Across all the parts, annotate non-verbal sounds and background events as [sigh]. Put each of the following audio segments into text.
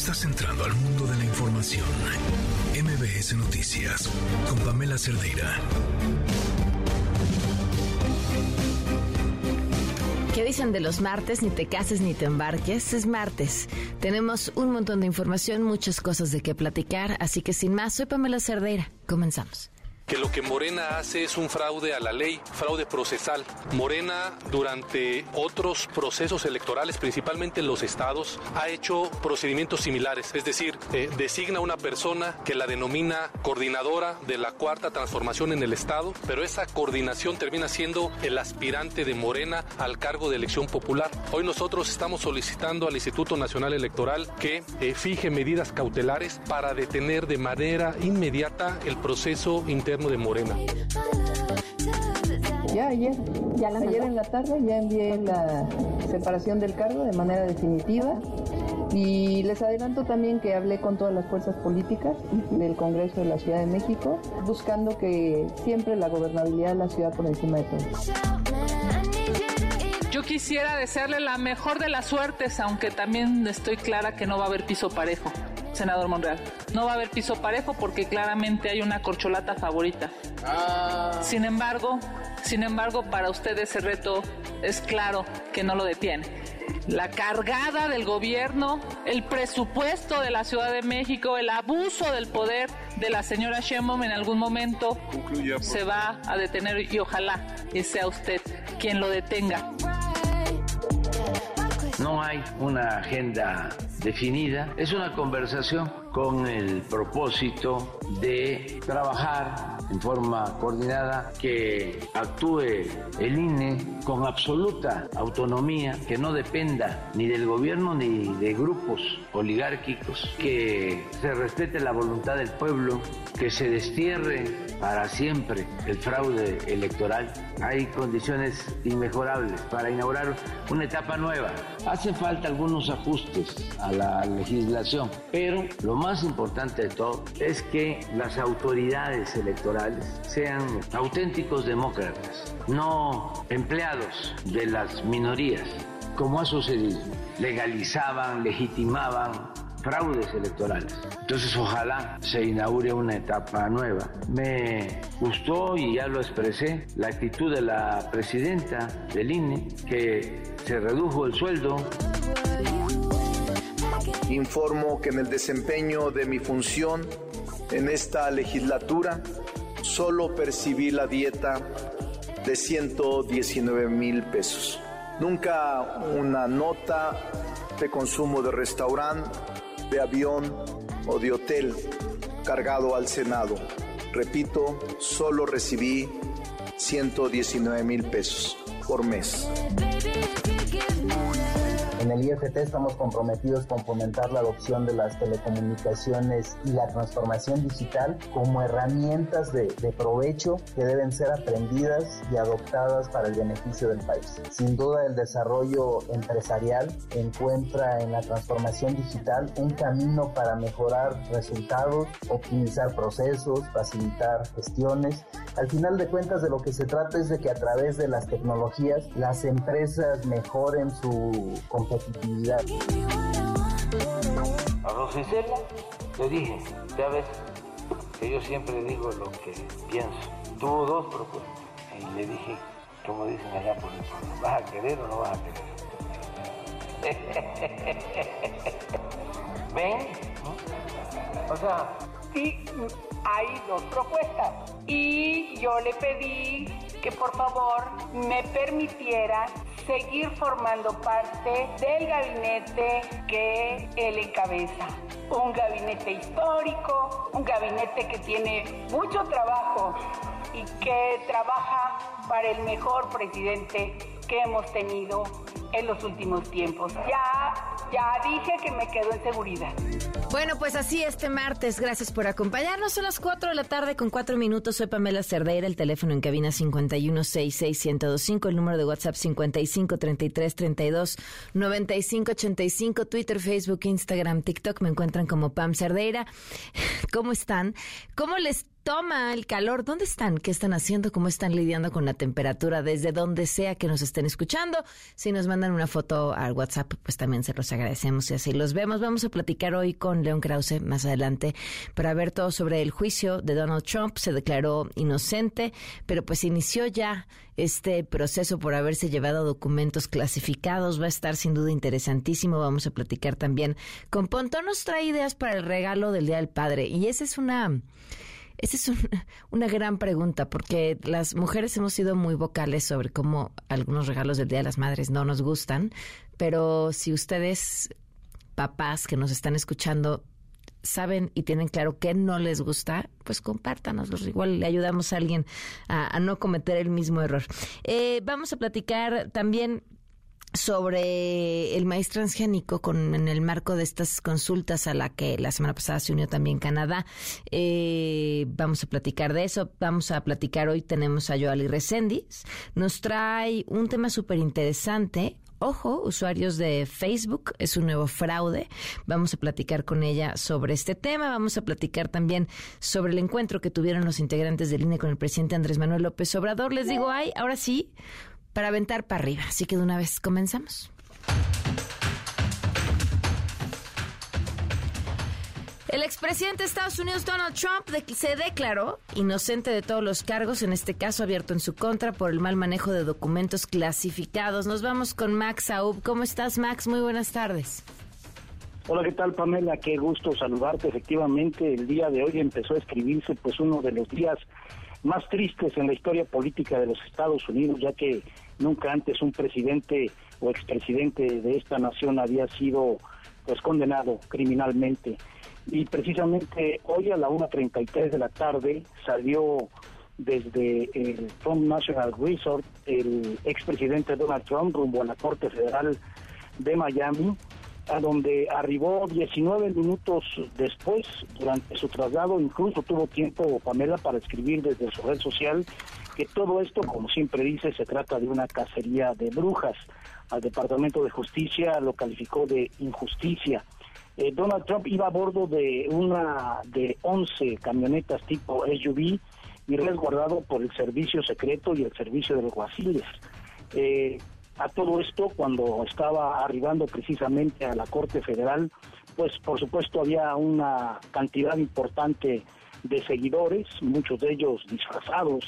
Estás entrando al mundo de la información. MBS Noticias con Pamela Cerdeira. ¿Qué dicen de los martes? Ni te cases ni te embarques. Es martes. Tenemos un montón de información, muchas cosas de qué platicar, así que sin más, soy Pamela Cerdeira. Comenzamos que lo que Morena hace es un fraude a la ley, fraude procesal. Morena durante otros procesos electorales, principalmente en los estados, ha hecho procedimientos similares, es decir, eh, designa una persona que la denomina coordinadora de la cuarta transformación en el estado, pero esa coordinación termina siendo el aspirante de Morena al cargo de elección popular. Hoy nosotros estamos solicitando al Instituto Nacional Electoral que eh, fije medidas cautelares para detener de manera inmediata el proceso interno de Morena. Ya ayer, ya ayer en la tarde ya envié la separación del cargo de manera definitiva y les adelanto también que hablé con todas las fuerzas políticas del Congreso de la Ciudad de México, buscando que siempre la gobernabilidad de la ciudad por encima de todo. Yo quisiera desearle la mejor de las suertes, aunque también estoy clara que no va a haber piso parejo senador Monreal. No va a haber piso parejo porque claramente hay una corcholata favorita. Ah. Sin embargo, sin embargo, para usted ese reto es claro que no lo detiene. La cargada del gobierno, el presupuesto de la Ciudad de México, el abuso del poder de la señora Sheinbaum en algún momento se va a detener y ojalá y sea usted quien lo detenga. No hay una agenda definida, es una conversación con el propósito de trabajar en forma coordinada, que actúe el INE con absoluta autonomía, que no dependa ni del gobierno ni de grupos oligárquicos, que se respete la voluntad del pueblo, que se destierre para siempre el fraude electoral. Hay condiciones inmejorables para inaugurar una etapa nueva. Hacen falta algunos ajustes a la legislación, pero lo más importante de todo es que las autoridades electorales sean auténticos demócratas, no empleados de las minorías, como ha sucedido. Legalizaban, legitimaban fraudes electorales. Entonces ojalá se inaugure una etapa nueva. Me gustó y ya lo expresé la actitud de la presidenta del INE que se redujo el sueldo Informo que en el desempeño de mi función en esta legislatura solo percibí la dieta de 119 mil pesos. Nunca una nota de consumo de restaurante, de avión o de hotel cargado al Senado. Repito, solo recibí 119 mil pesos por mes. En el IFT estamos comprometidos con fomentar la adopción de las telecomunicaciones y la transformación digital como herramientas de, provecho que deben ser aprendidas y adoptadas para el beneficio del país. Sin duda el desarrollo empresarial encuentra en la transformación digital un camino para mejorar resultados, optimizar procesos, facilitar gestiones. Al final de cuentas de lo que se trata es de que a través de las tecnologías las empresas mejoren su competitividad. A Rosicela le dije, ya ves, que yo siempre digo lo que pienso. Tuvo dos propuestas y le dije, como dicen allá por el pueblo, ¿vas a querer o no vas a querer? [laughs] ¿Ven? O sea, sí hay dos propuestas y yo le pedí que por favor me permitiera seguir formando parte del gabinete que él encabeza. Un gabinete histórico, un gabinete que tiene mucho trabajo y que trabaja para el mejor presidente que hemos tenido en los últimos tiempos. Ya, ya dije que me quedo en seguridad. Bueno, pues así este martes. Gracias por acompañarnos. Son las 4 de la tarde con 4 minutos. Soy Pamela Cerdeira. El teléfono en cabina 5166125. El número de WhatsApp 5533329585. Twitter, Facebook, Instagram, TikTok. Me encuentran como Pam Cerdeira. [laughs] ¿Cómo están? ¿Cómo les toma el calor. ¿Dónde están? ¿Qué están haciendo? ¿Cómo están lidiando con la temperatura? Desde donde sea que nos estén escuchando. Si nos mandan una foto al WhatsApp, pues también se los agradecemos y así los vemos. Vamos a platicar hoy con León Krause más adelante para ver todo sobre el juicio de Donald Trump. Se declaró inocente, pero pues inició ya este proceso por haberse llevado documentos clasificados. Va a estar sin duda interesantísimo. Vamos a platicar también con Pontón. Nos trae ideas para el regalo del Día del Padre. Y esa es una esa es [laughs] una gran pregunta porque las mujeres hemos sido muy vocales sobre cómo algunos regalos del Día de las Madres no nos gustan, pero si ustedes, papás que nos están escuchando, saben y tienen claro qué no les gusta, pues compártanoslos. Igual le ayudamos a alguien a, no cometer el mismo error. Eh, vamos a platicar también sobre el maíz transgénico con, en el marco de estas consultas a la que la semana pasada se unió también Canadá. Eh, vamos a platicar de eso. Vamos a platicar hoy. Tenemos a Joali Recendis. Nos trae un tema súper interesante. Ojo, usuarios de Facebook, es un nuevo fraude. Vamos a platicar con ella sobre este tema. Vamos a platicar también sobre el encuentro que tuvieron los integrantes del INE con el presidente Andrés Manuel López Obrador. Les digo, ay, ahora sí, para aventar para arriba. Así que de una vez comenzamos. El expresidente de Estados Unidos, Donald Trump, se declaró inocente de todos los cargos, en este caso abierto en su contra por el mal manejo de documentos clasificados. Nos vamos con Max Aub. ¿Cómo estás, Max? Muy buenas tardes. Hola, ¿qué tal, Pamela? Qué gusto saludarte. Efectivamente, el día de hoy empezó a escribirse pues uno de los días más tristes en la historia política de los Estados Unidos, ya que nunca antes un presidente o expresidente de esta nación había sido pues condenado criminalmente. Y precisamente hoy a la 1.33 de la tarde salió desde el Trump National Resort el expresidente Donald Trump rumbo a la Corte Federal de Miami a donde arribó 19 minutos después, durante su traslado, incluso tuvo tiempo Pamela para escribir desde su red social que todo esto, como siempre dice, se trata de una cacería de brujas. Al Departamento de Justicia lo calificó de injusticia. Eh, Donald Trump iba a bordo de una de 11 camionetas tipo SUV y resguardado por el servicio secreto y el servicio de los guasiles. Eh, a todo esto cuando estaba arribando precisamente a la Corte Federal, pues por supuesto había una cantidad importante de seguidores, muchos de ellos disfrazados,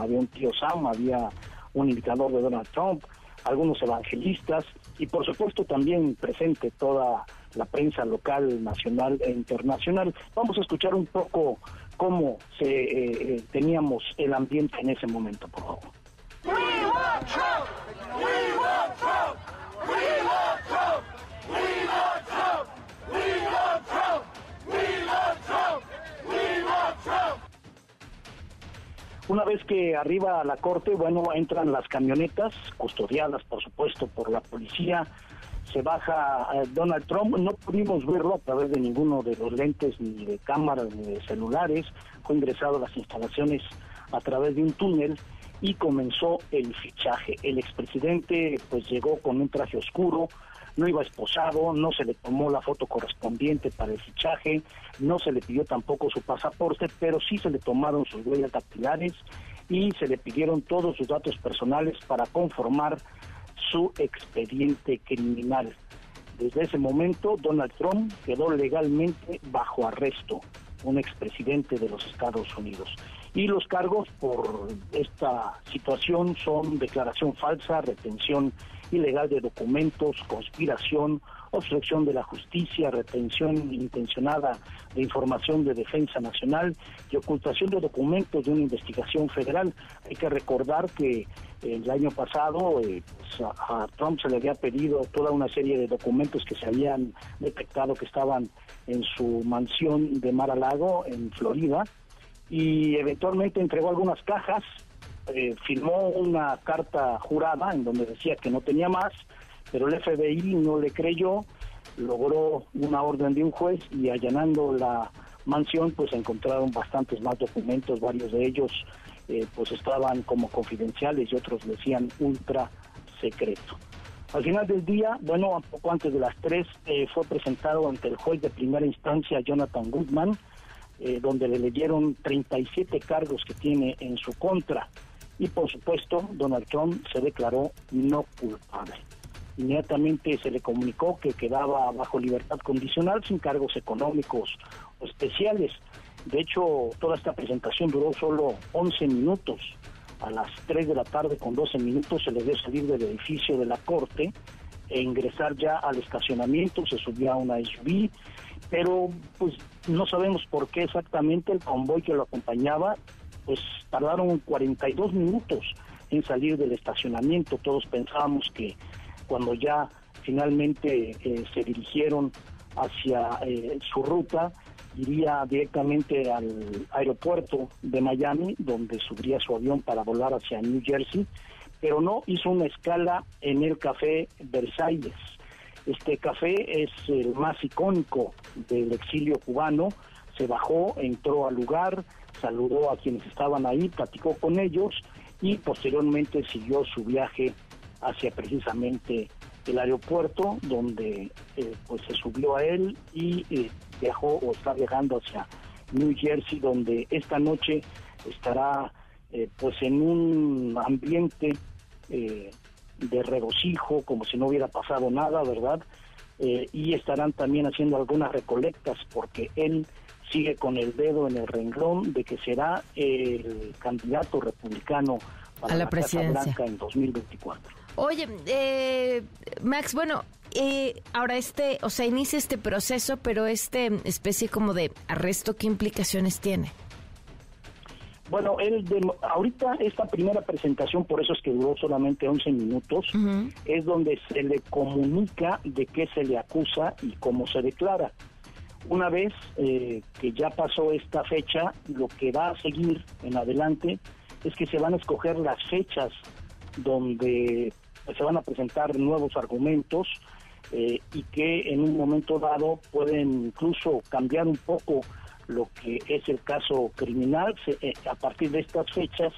había un tío Sam, había un indicador de Donald Trump, algunos evangelistas y por supuesto también presente toda la prensa local, nacional e internacional. Vamos a escuchar un poco cómo se, eh, eh, teníamos el ambiente en ese momento, por favor. Una vez que arriba a la corte, bueno, entran las camionetas, custodiadas por supuesto por la policía, se baja eh, Donald Trump, no pudimos verlo a través de ninguno de los lentes, ni de cámaras, ni de celulares, fue ingresado a las instalaciones a través de un túnel y comenzó el fichaje. El expresidente pues llegó con un traje oscuro, no iba esposado, no se le tomó la foto correspondiente para el fichaje, no se le pidió tampoco su pasaporte, pero sí se le tomaron sus huellas dactilares y se le pidieron todos sus datos personales para conformar su expediente criminal. Desde ese momento, Donald Trump quedó legalmente bajo arresto, un expresidente de los Estados Unidos. Y los cargos por esta situación son declaración falsa, retención ilegal de documentos, conspiración, obstrucción de la justicia, retención intencionada de información de defensa nacional y ocultación de documentos de una investigación federal. Hay que recordar que el año pasado eh, pues, a, Trump se le había pedido toda una serie de documentos que se habían detectado que estaban en su mansión de Mar a Lago en Florida y eventualmente entregó algunas cajas, eh, firmó una carta jurada en donde decía que no tenía más, pero el FBI no le creyó, logró una orden de un juez y allanando la mansión pues encontraron bastantes más documentos, varios de ellos eh, pues estaban como confidenciales y otros decían ultra secreto. Al final del día, bueno, poco antes de las tres, eh, fue presentado ante el juez de primera instancia Jonathan Goodman, eh, donde le leyeron 37 cargos que tiene en su contra. Y por supuesto, Donald Trump se declaró no culpable. Inmediatamente se le comunicó que quedaba bajo libertad condicional sin cargos económicos o especiales. De hecho, toda esta presentación duró solo 11 minutos. A las 3 de la tarde con 12 minutos se le dio salir del edificio de la corte e ingresar ya al estacionamiento, se subió a una SUV, pero pues no sabemos por qué exactamente el convoy que lo acompañaba, pues tardaron 42 minutos en salir del estacionamiento. Todos pensábamos que cuando ya finalmente eh, se dirigieron hacia eh, su ruta, iría directamente al aeropuerto de Miami, donde subiría su avión para volar hacia New Jersey, pero no hizo una escala en el café Versailles. Este café es el más icónico del exilio cubano. Se bajó, entró al lugar, saludó a quienes estaban ahí, platicó con ellos y posteriormente siguió su viaje hacia precisamente el aeropuerto donde eh, pues se subió a él y eh, viajó o está viajando hacia New Jersey donde esta noche estará eh, pues en un ambiente de regocijo como si no hubiera pasado nada verdad y estarán también haciendo algunas recolectas porque él sigue con el dedo en el renglón de que será el candidato republicano para a la, la presidencia. Casa Blanca en 2024 Oye, eh, Max, bueno, eh, ahora este, o sea, inicia este proceso, pero este especie como de arresto, ¿qué implicaciones tiene? Bueno, él ahorita esta primera presentación, por eso es que duró solamente 11 minutos, es donde se le comunica de qué se le acusa y cómo se declara. Una vez eh, que ya pasó esta fecha, lo que va a seguir en adelante es que se van a escoger las fechas donde se van a presentar nuevos argumentos eh, y que en un momento dado pueden incluso cambiar un poco lo que es el caso criminal. Eh, a partir de estas fechas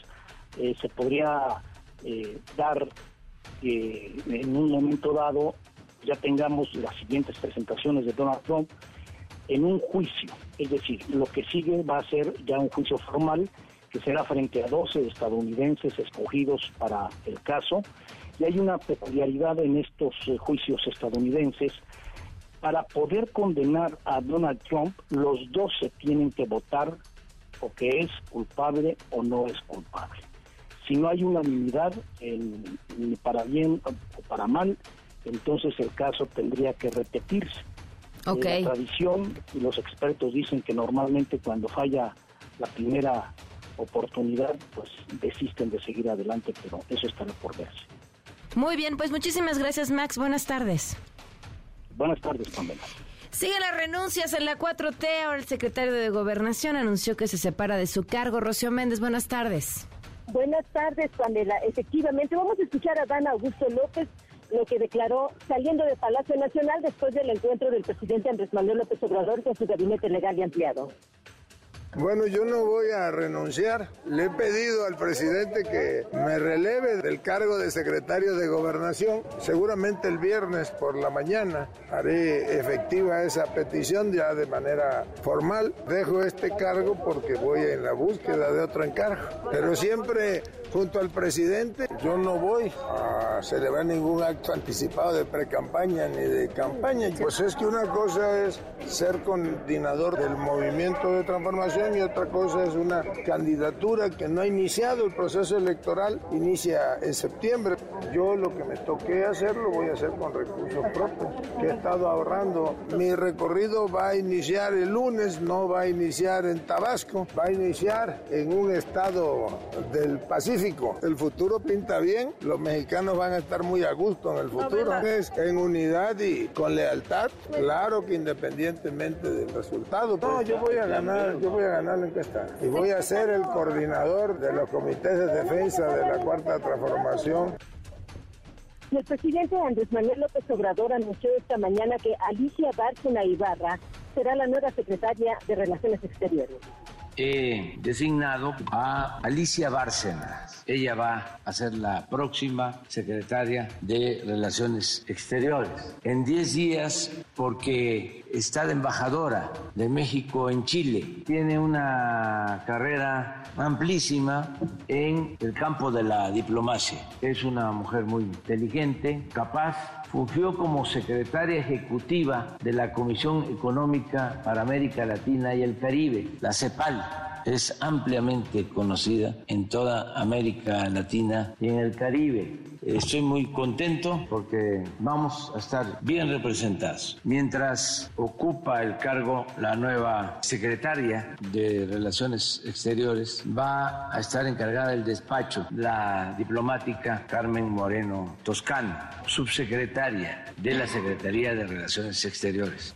eh, se podría dar que en un momento dado ya tengamos las siguientes presentaciones de Donald Trump en un juicio. Es decir, lo que sigue va a ser ya un juicio formal que será frente a 12 estadounidenses escogidos para el caso y hay una peculiaridad en estos eh, juicios estadounidenses. Para poder condenar a Donald Trump, los dos se tienen que votar o que es culpable o no es culpable. Si no hay unanimidad, ni para bien o para mal, entonces el caso tendría que repetirse. Okay. La tradición y los expertos dicen que normalmente cuando falla la primera oportunidad, pues desisten de seguir adelante, pero eso estará por verse. Muy bien, pues muchísimas gracias, Max. Buenas tardes. Buenas tardes, Pamela. Sigue las renuncias en la 4T. Ahora el secretario de Gobernación anunció que se separa de su cargo. Rocío Méndez, buenas tardes. Buenas tardes, Pamela. Efectivamente, vamos a escuchar a Dan Augusto López lo que declaró saliendo de Palacio Nacional después del encuentro del presidente Andrés Manuel López Obrador con su gabinete legal y ampliado. Bueno, yo no voy a renunciar. Le he pedido al presidente que me releve del cargo de secretario de gobernación. Seguramente el viernes por la mañana haré efectiva esa petición ya de manera formal. Dejo este cargo porque voy en la búsqueda de otro encargo. Pero siempre junto al presidente yo no voy a celebrar ningún acto anticipado de pre-campaña ni de campaña. Pues es que una cosa es ser coordinador del movimiento de transformación y otra cosa es una candidatura que no ha iniciado el proceso electoral, inicia en septiembre. Yo lo que me toque hacer lo voy a hacer con recursos propios, que he estado ahorrando. Mi recorrido va a iniciar el lunes, no va a iniciar en Tabasco, va a iniciar en un estado del Pacífico. El futuro pinta bien, los mexicanos van a estar muy a gusto en el futuro. Es en unidad y con lealtad, claro que independientemente del resultado. No, yo voy a ganar, yo voy a ganar la encuesta. Y voy a ser el coordinador de los comités de defensa de la Cuarta Transformación. El presidente Andrés Manuel López Obrador anunció esta mañana que Alicia Bárcena Ibarra será la nueva secretaria de Relaciones Exteriores. He designado a Alicia Bárcenas. Ella va a ser la próxima secretaria de Relaciones Exteriores. En 10 días, porque está de embajadora de México en Chile. Tiene una carrera amplísima en el campo de la diplomacia. Es una mujer muy inteligente, capaz. Fungió como secretaria ejecutiva de la Comisión Económica para América Latina y el Caribe, la CEPAL es ampliamente conocida en toda América Latina y en el Caribe. Estoy muy contento porque vamos a estar bien representados. Mientras ocupa el cargo la nueva secretaria de Relaciones Exteriores, va a estar encargada del despacho la diplomática Carmen Moreno Toscano, subsecretaria de la Secretaría de Relaciones Exteriores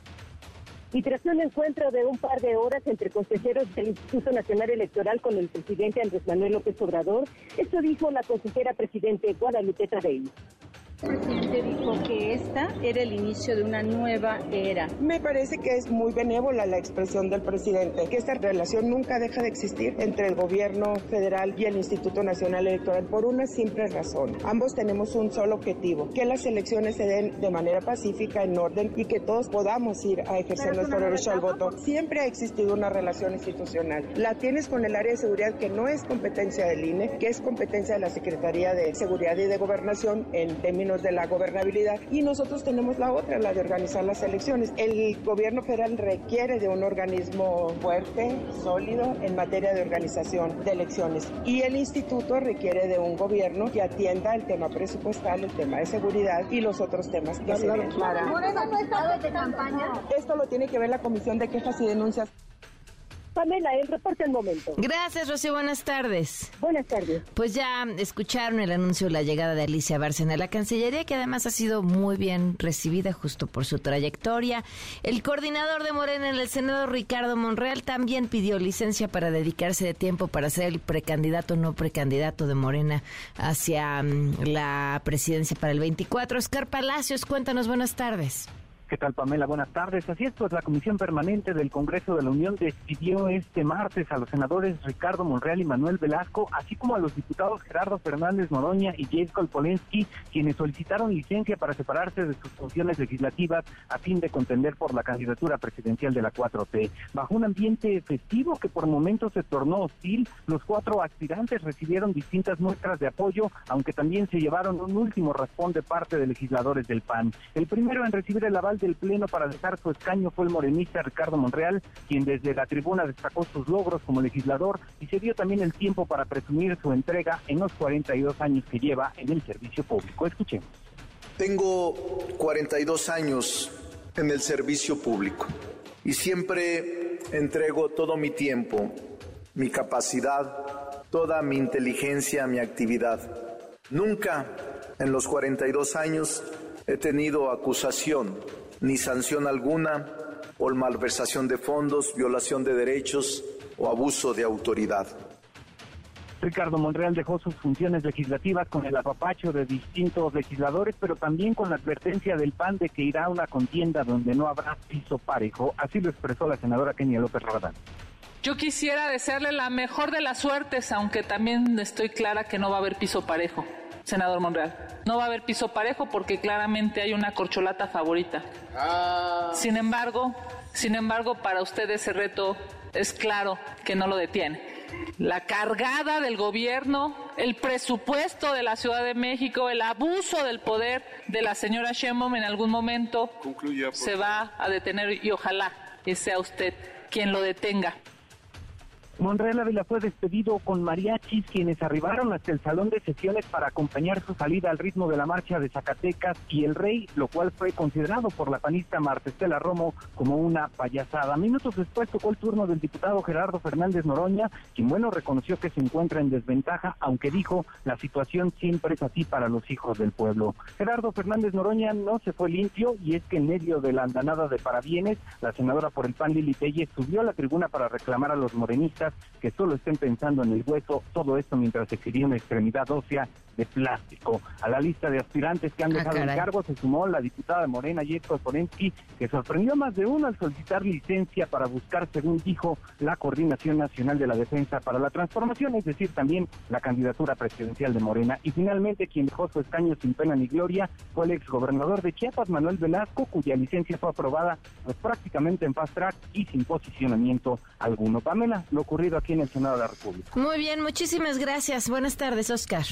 y tras un encuentro de un par de horas entre consejeros del Instituto Nacional Electoral con el presidente Andrés Manuel López Obrador, esto dijo la consejera presidente Guadalupe Tadei. El presidente dijo que esta era el inicio de una nueva era. Me parece que es muy benévola la expresión del presidente, que esta relación nunca deja de existir entre el gobierno federal y el Instituto Nacional Electoral por una simple razón. Ambos tenemos un solo objetivo, que las elecciones se den de manera pacífica, en orden y que todos podamos ir a ejercer nuestro derecho al voto. Siempre ha existido una relación institucional. La tienes con el área de seguridad que no es competencia del INE, que es competencia de la Secretaría de Seguridad y de Gobernación en términos de la gobernabilidad y nosotros tenemos la otra, la de organizar las elecciones. El gobierno federal requiere de un organismo fuerte, sólido en materia de organización de elecciones y el instituto requiere de un gobierno que atienda el tema presupuestal, el tema de seguridad y los otros temas que se ven. Esto lo tiene que ver la Comisión de Quejas y Denuncias. Pamela, el reporte al momento. Gracias, Rocío. Buenas tardes. Buenas tardes. Pues ya escucharon el anuncio de la llegada de Alicia Bárcena a la Cancillería, que además ha sido muy bien recibida justo por su trayectoria. El coordinador de Morena en el Senado, Ricardo Monreal, también pidió licencia para dedicarse de tiempo para ser el precandidato, no precandidato de Morena hacia mm, la presidencia para el 24. Oscar Palacios, cuéntanos, buenas tardes. ¿Qué tal, Pamela? Buenas tardes. Así es, pues la Comisión Permanente del Congreso de la Unión decidió este martes a los senadores Ricardo Monreal y Manuel Velasco, así como a los diputados Gerardo Fernández Noroña y James Polensky, quienes solicitaron licencia para separarse de sus funciones legislativas a fin de contender por la candidatura presidencial de la 4T. Bajo un ambiente festivo que por momentos se tornó hostil, los cuatro aspirantes recibieron distintas muestras de apoyo, aunque también se llevaron un último raspón de parte de legisladores del PAN. El primero en recibir el aval del Pleno para dejar su escaño fue el morenista Ricardo Monreal, quien desde la tribuna destacó sus logros como legislador y se dio también el tiempo para presumir su entrega en los 42 años que lleva en el servicio público. Escuchemos. Tengo 42 años en el servicio público y siempre entrego todo mi tiempo, mi capacidad, toda mi inteligencia, mi actividad. Nunca en los 42 años he tenido acusación ni sanción alguna por malversación de fondos, violación de derechos o abuso de autoridad. Ricardo Monreal dejó sus funciones legislativas con el apapacho de distintos legisladores, pero también con la advertencia del PAN de que irá a una contienda donde no habrá piso parejo. Así lo expresó la senadora Kenia López Rabadán. Yo quisiera desearle la mejor de las suertes, aunque también estoy clara que no va a haber piso parejo senador Monreal. No va a haber piso parejo porque claramente hay una corcholata favorita. Ah. Sin embargo, sin embargo, para usted ese reto es claro que no lo detiene. La cargada del gobierno, el presupuesto de la Ciudad de México, el abuso del poder de la señora Sheinbaum en algún momento se va a detener y ojalá que sea usted quien lo detenga. Monreal Ávila fue despedido con mariachis quienes arribaron hasta el salón de sesiones para acompañar su salida al ritmo de la marcha de Zacatecas y el rey, lo cual fue considerado por la panista Martestela Romo como una payasada. Minutos después tocó el turno del diputado Gerardo Fernández Noroña, quien bueno reconoció que se encuentra en desventaja, aunque dijo la situación siempre es así para los hijos del pueblo. Gerardo Fernández Noroña no se fue limpio y es que en medio de la andanada de parabienes, la senadora por el PAN Lili Telle subió a la tribuna para reclamar a los morenistas que solo estén pensando en el hueso, todo esto mientras se una extremidad ósea de plástico. A la lista de aspirantes que han Ah, dejado el caray. cargo se sumó la diputada de Morena, Yetko Porensky, que sorprendió a más de uno al solicitar licencia para buscar, según dijo, la Coordinación Nacional de la Defensa para la Transformación, es decir, también la candidatura presidencial de Morena. Y finalmente, quien dejó su escaño sin pena ni gloria fue el exgobernador de Chiapas, Manuel Velasco, cuya licencia fue aprobada pues, prácticamente en fast track y sin posicionamiento alguno. Pamela, lo ocurrido aquí en el Senado de la República. Muy bien, muchísimas gracias. Buenas tardes, Oscar.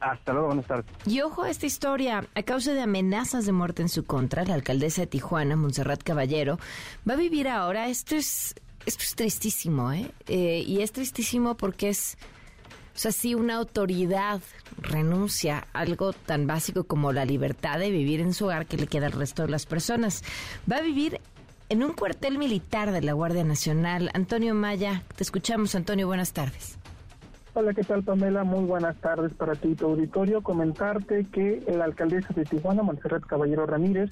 Hasta luego, buenas tardes. Y ojo a esta historia. A causa de amenazas de muerte en su contra, la alcaldesa de Tijuana, Montserrat Caballero, va a vivir ahora. Esto es, esto es tristísimo, ¿eh? Eh, Y es tristísimo porque es, o sea, si una autoridad renuncia a algo tan básico como la libertad de vivir en su hogar que le queda al resto de las personas. Va a vivir en un cuartel militar de la Guardia Nacional. Antonio Maya, te escuchamos, Antonio. Buenas tardes. Hola, ¿qué tal Pamela? Muy buenas tardes para ti tu auditorio. Comentarte que la alcaldesa de Tijuana, Montserrat Caballero Ramírez,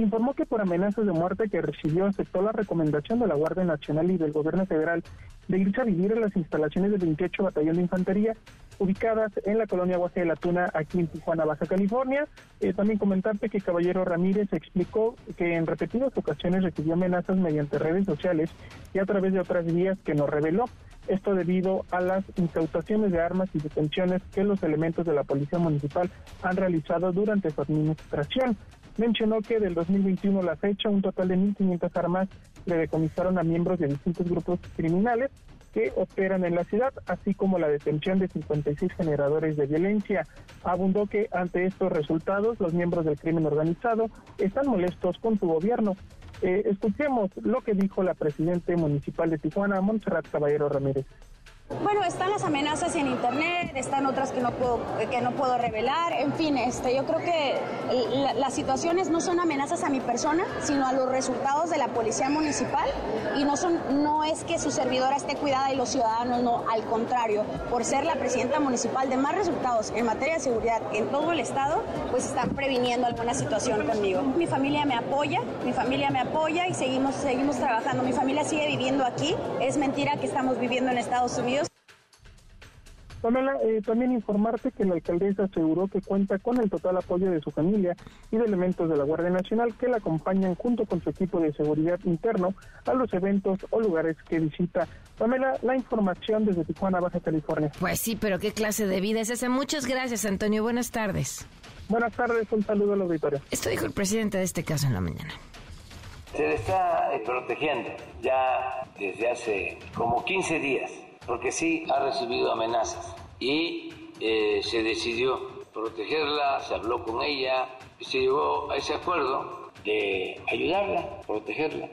informó que por amenazas de muerte que recibió aceptó la recomendación de la Guardia Nacional y del Gobierno Federal de irse a vivir en las instalaciones del 28 Batallón de Infantería ubicadas en la colonia Guaje de la Tuna, aquí en Tijuana, Baja California. Eh, también comentarte que Caballero Ramírez explicó que en repetidas ocasiones recibió amenazas mediante redes sociales y a través de otras vías que nos reveló. Esto debido a las incautaciones de armas y detenciones que los elementos de la Policía Municipal han realizado durante su administración. Mencionó que del 2021 a la fecha un total de 1.500 armas le decomisaron a miembros de distintos grupos criminales que operan en la ciudad, así como la detención de 56 generadores de violencia. Abundó que ante estos resultados los miembros del crimen organizado están molestos con su gobierno. Eh, escuchemos lo que dijo la presidenta municipal de Tijuana, Montserrat Caballero Ramírez. Bueno, están las amenazas en internet, están otras que no puedo, que no puedo revelar, en fin, este, yo creo que la- las situaciones no son amenazas a mi persona, sino a los resultados de la policía municipal y no son, no es que su servidora esté cuidada y los ciudadanos no, al contrario, por ser la presidenta municipal de más resultados en materia de seguridad en todo el estado, pues están previniendo alguna situación conmigo. Mi familia me apoya, mi familia me apoya y seguimos, seguimos trabajando. Mi familia sigue viviendo aquí, es mentira que estamos viviendo en Estados Unidos. Pamela, eh, también informarte que la alcaldesa aseguró que cuenta con el total apoyo de su familia y de elementos de la Guardia Nacional que la acompañan junto con su equipo de seguridad interno a los eventos o lugares que visita. Pamela, la información desde Tijuana, Baja California. Pues sí, pero qué clase de vida es esa. Muchas gracias, Antonio. Buenas tardes. Buenas tardes, un saludo al auditorio. Esto dijo el presidente de este caso en la mañana. Se le está eh, protegiendo ya desde hace como 15 días, porque sí ha recibido amenazas y eh, se decidió protegerla, se habló con ella y se llegó a ese acuerdo de ayudarla, protegerla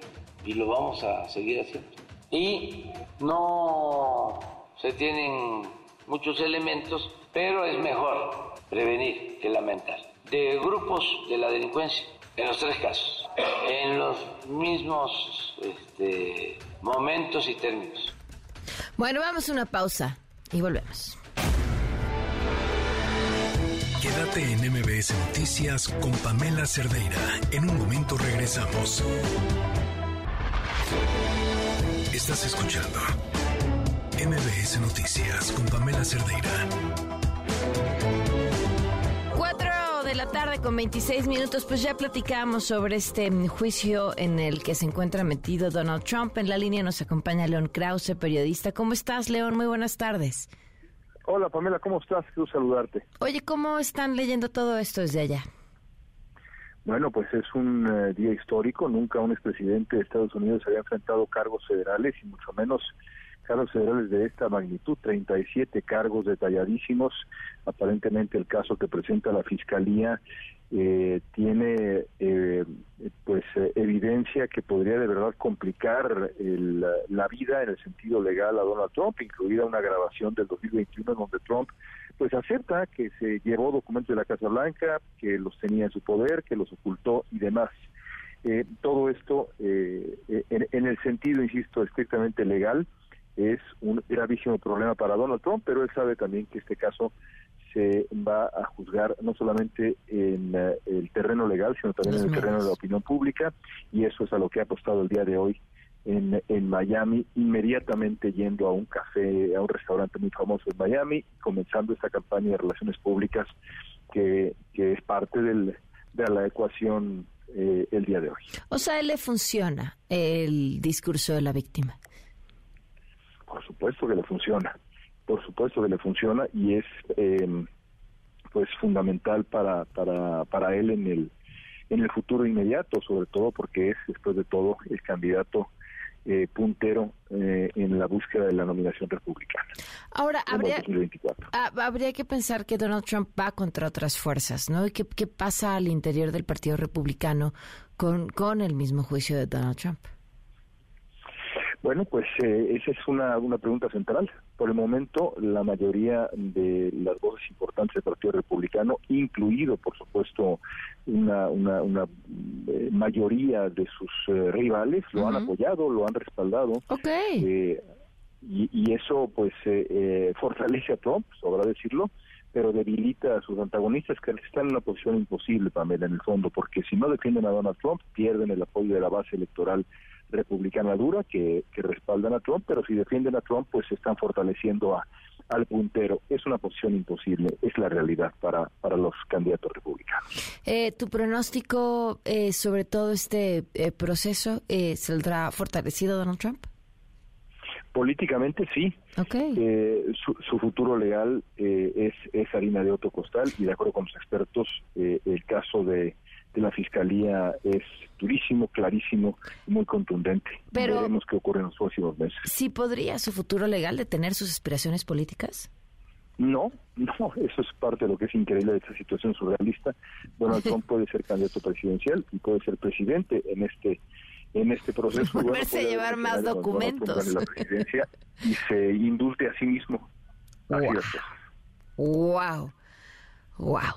y lo vamos a seguir haciendo. Y no se tienen muchos elementos, pero es mejor prevenir que lamentar. De grupos de la delincuencia, en los tres casos, en los mismos este, momentos y términos. Bueno, vamos a una pausa y volvemos. Quédate en MBS Noticias con Pamela Cerdeira. En un momento regresamos. Estás escuchando MBS Noticias con Pamela Cerdeira. De la tarde con 26 minutos, pues ya platicamos sobre este juicio en el que se encuentra metido Donald Trump. En la línea nos acompaña León Krause, periodista. ¿Cómo estás, León? Muy buenas tardes. Hola Pamela, ¿cómo estás? Quiero saludarte. Oye, ¿cómo están leyendo todo esto desde allá? Bueno, pues es un eh, día histórico. Nunca un expresidente de Estados Unidos había enfrentado cargos federales y mucho menos cargos federales de esta magnitud. 37 cargos detalladísimos. Aparentemente el caso que presenta la Fiscalía eh, tiene eh, pues eh, evidencia que podría de verdad complicar el, la vida en el sentido legal a Donald Trump, incluida una grabación del 2021 en donde Trump pues acepta que se llevó documentos de la Casa Blanca, que los tenía en su poder, que los ocultó y demás. Eh, todo esto, en, en el sentido, insisto, estrictamente legal, es un gravísimo problema para Donald Trump, pero él sabe también que este caso se va a juzgar no solamente en eh, el terreno legal, sino también Los en el terreno de la opinión pública, y eso es a lo que ha apostado el día de hoy en, en Miami, inmediatamente yendo a un café, a un restaurante muy famoso en Miami, comenzando esta campaña de relaciones públicas que, que es parte del, de la ecuación eh, el día de hoy. O sea, le funciona el discurso de la víctima. Por supuesto que le funciona, por supuesto que le funciona y es eh, pues fundamental para, para, para él en el en el futuro inmediato, sobre todo porque es después de todo el candidato eh, puntero eh, en la búsqueda de la nominación republicana. Ahora, habría, ah, habría que pensar que Donald Trump va contra otras fuerzas, ¿no? ¿Y qué, qué pasa al interior del Partido Republicano con, con el mismo juicio de Donald Trump? Bueno, pues eh, esa es una, una pregunta central. Por el momento, la mayoría de las voces importantes del Partido Republicano, incluido, por supuesto, una, una, una eh, mayoría de sus eh, rivales, lo han apoyado, lo han respaldado. Okay. y, y, eso, pues, fortalece a Trump, sobra decirlo, pero debilita a sus antagonistas que están en una posición imposible, Pamela, en el fondo, porque si no defienden a Donald Trump, pierden el apoyo de la base electoral republicana dura que, respaldan a Trump, pero si defienden a Trump, pues están fortaleciendo a, al puntero. Es una posición imposible, es la realidad para, para los candidatos republicanos. Eh, ¿Tu pronóstico eh, sobre todo este eh, proceso saldrá fortalecido Donald Trump? Políticamente sí. su, su, futuro legal es, es harina de otro costal y de acuerdo con los expertos, el caso de de la Fiscalía es durísimo, clarísimo, muy contundente. Pero, Veremos qué ocurre en los próximos meses. ¿Sí podría su futuro legal detener sus aspiraciones políticas? No, [laughs] no, eso es parte de lo que es increíble de esta situación surrealista. Donald [laughs] Trump puede ser candidato presidencial y puede ser presidente en este en este proceso. [laughs] Volverse a llevar más documentos. La presidencia y se indulte a sí mismo. wow. Wow,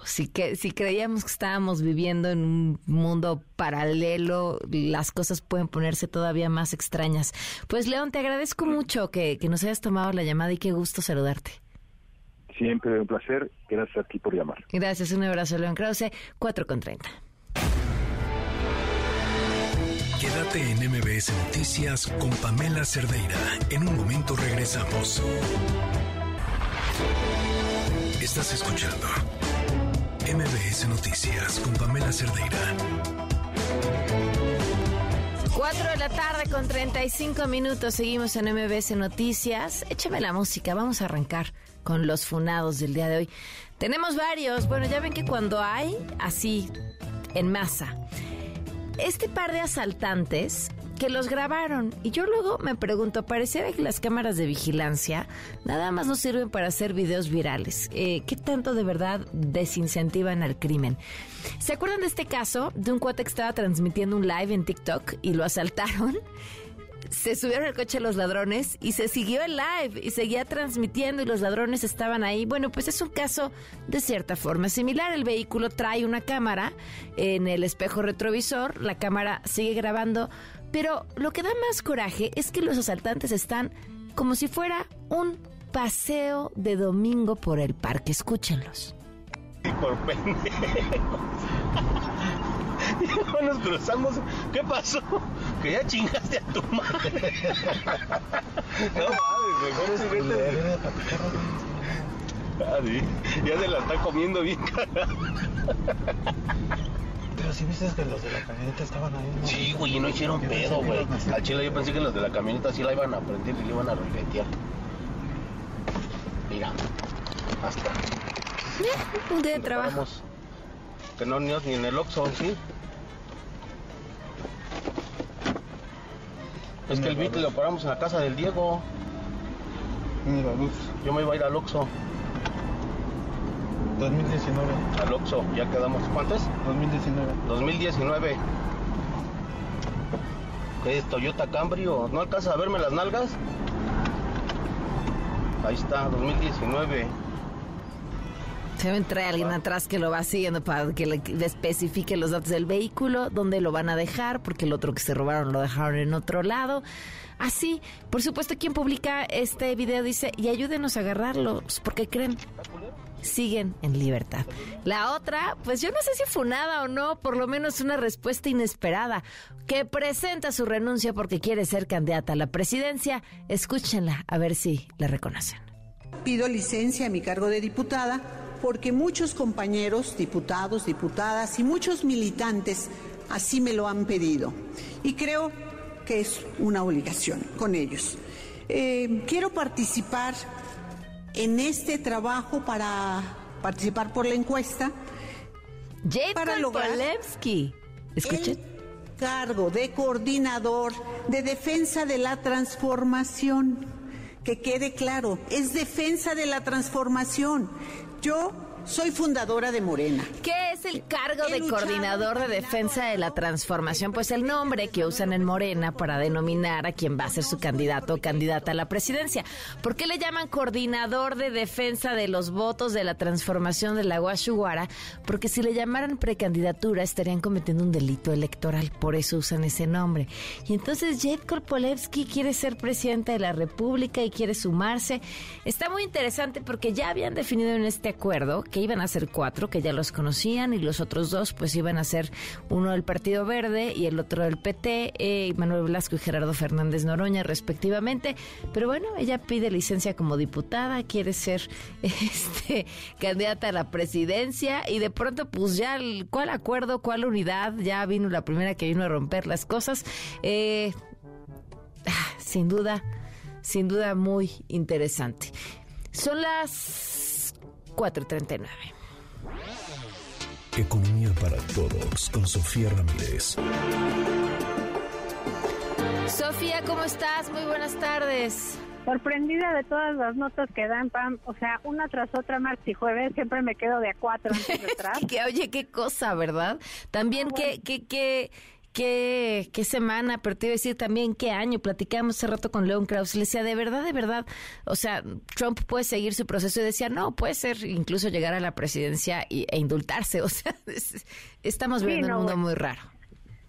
si, que, si creíamos que estábamos viviendo en un mundo paralelo, las cosas pueden ponerse todavía más extrañas. Pues León, te agradezco mucho que, nos hayas tomado la llamada y qué gusto saludarte. Siempre un placer. Gracias a ti por llamar. Gracias, un abrazo, León Krause, 4 con 30. Quédate en MBS Noticias con Pamela Cerdeira. En un momento regresamos. Estás escuchando MBS Noticias con Pamela Cerdeira. 4 de la tarde con 35 minutos. Seguimos en MBS Noticias. Échame la música. Vamos a arrancar con los funados del día de hoy. Tenemos varios. Bueno, ya ven que cuando hay así en masa, este par de asaltantes que los grabaron. Y yo luego me pregunto, pareciera que las cámaras de vigilancia nada más nos sirven para hacer videos virales. Eh, ¿Qué tanto de verdad desincentivan al crimen? ¿Se acuerdan de este caso de un cuate que estaba transmitiendo un live en TikTok y lo asaltaron? [laughs] se subieron al coche los ladrones y se siguió el live y seguía transmitiendo y los ladrones estaban ahí. Bueno, pues es un caso de cierta forma similar. El vehículo trae una cámara en el espejo retrovisor, la cámara sigue grabando, pero lo que da más coraje es que los asaltantes están como si fuera un paseo de domingo por el parque. Escúchenlos. Por [laughs] ya nos cruzamos. ¿Qué pasó? Que ya chingaste a tu madre. [laughs] no mames, mejor vete. Ah. Ya se la está comiendo bien cara. Pero si viste que los de la camioneta estaban ahí. ¿no? Sí, güey, y no hicieron pedo, güey. Al chile yo pensé que los de la camioneta sí la iban a prender y le iban a repetear. Mira, hasta. Un día de trabajo. Que no ni en el Oxxo, ¿sí? Es que el beat lo paramos en la casa del Diego. Mira, luz. Yo me iba a ir al Oxxo. 2019. Al Oxxo, ya quedamos. ¿Cuántos? 2019. 2019. ¿Qué es Toyota Camry o no alcanza a verme las nalgas? Ahí está, 2019. Se trae alguien atrás que lo va siguiendo para que le especifique los datos del vehículo, dónde lo van a dejar, porque el otro que se robaron lo dejaron en otro lado. Así, por supuesto, quien publica este video dice, y ayúdenos a agarrarlos, porque creen, siguen en libertad. La otra, pues yo no sé si fue nada o no, por lo menos una respuesta inesperada, que presenta su renuncia porque quiere ser candidata a la presidencia. Escúchenla a ver si la reconocen. Pido licencia a mi cargo de diputada porque muchos compañeros, diputados, diputadas y muchos militantes así me lo han pedido. Y creo que es una obligación con ellos. Eh, quiero participar en este trabajo para participar por la encuesta. Jade para lograr Escuchen. El cargo de coordinador de defensa de la transformación. Que quede claro, es defensa de la transformación. Yo soy fundadora de Morena. ¿Qué es el cargo de coordinador de defensa de la transformación? Pues el nombre que usan en Morena para denominar a quien va a ser su candidato o candidata a la presidencia. ¿Por qué le llaman coordinador de defensa de los votos de la transformación de la Guashuguara? Porque si le llamaran precandidatura estarían cometiendo un delito electoral, por eso usan ese nombre. Y entonces Jade Korpolevsky quiere ser presidenta de la República y quiere sumarse. Está muy interesante porque ya habían definido en este acuerdo que iban a ser cuatro, que ya los conocían, y los otros dos, pues iban a ser uno del Partido Verde y el otro del PT, eh, Manuel Blasco y Gerardo Fernández Noroña, respectivamente. Pero bueno, ella pide licencia como diputada, quiere ser [laughs] este candidata a la presidencia, y de pronto, pues ya, ¿cuál acuerdo, cuál unidad? Ya vino la primera que vino a romper las cosas. Eh, ah, sin duda, sin duda muy interesante. Son las 439. Economía para todos con Sofía Ramírez. Sofía, ¿cómo estás? Muy buenas tardes. Sorprendida de todas las notas que dan, Pam. O sea, una tras otra, martes y jueves, siempre me quedo de a cuatro antes de [laughs] atrás. que, oye, qué cosa, ¿verdad? También que, que, que qué, qué semana, pero te iba a decir también qué año. Platicamos hace rato con Leon Krauss. Le decía, de verdad, de verdad, o sea, Trump puede seguir su proceso y decía, no, puede ser incluso llegar a la presidencia y, e indultarse. [laughs] O sea, estamos viviendo un mundo muy raro.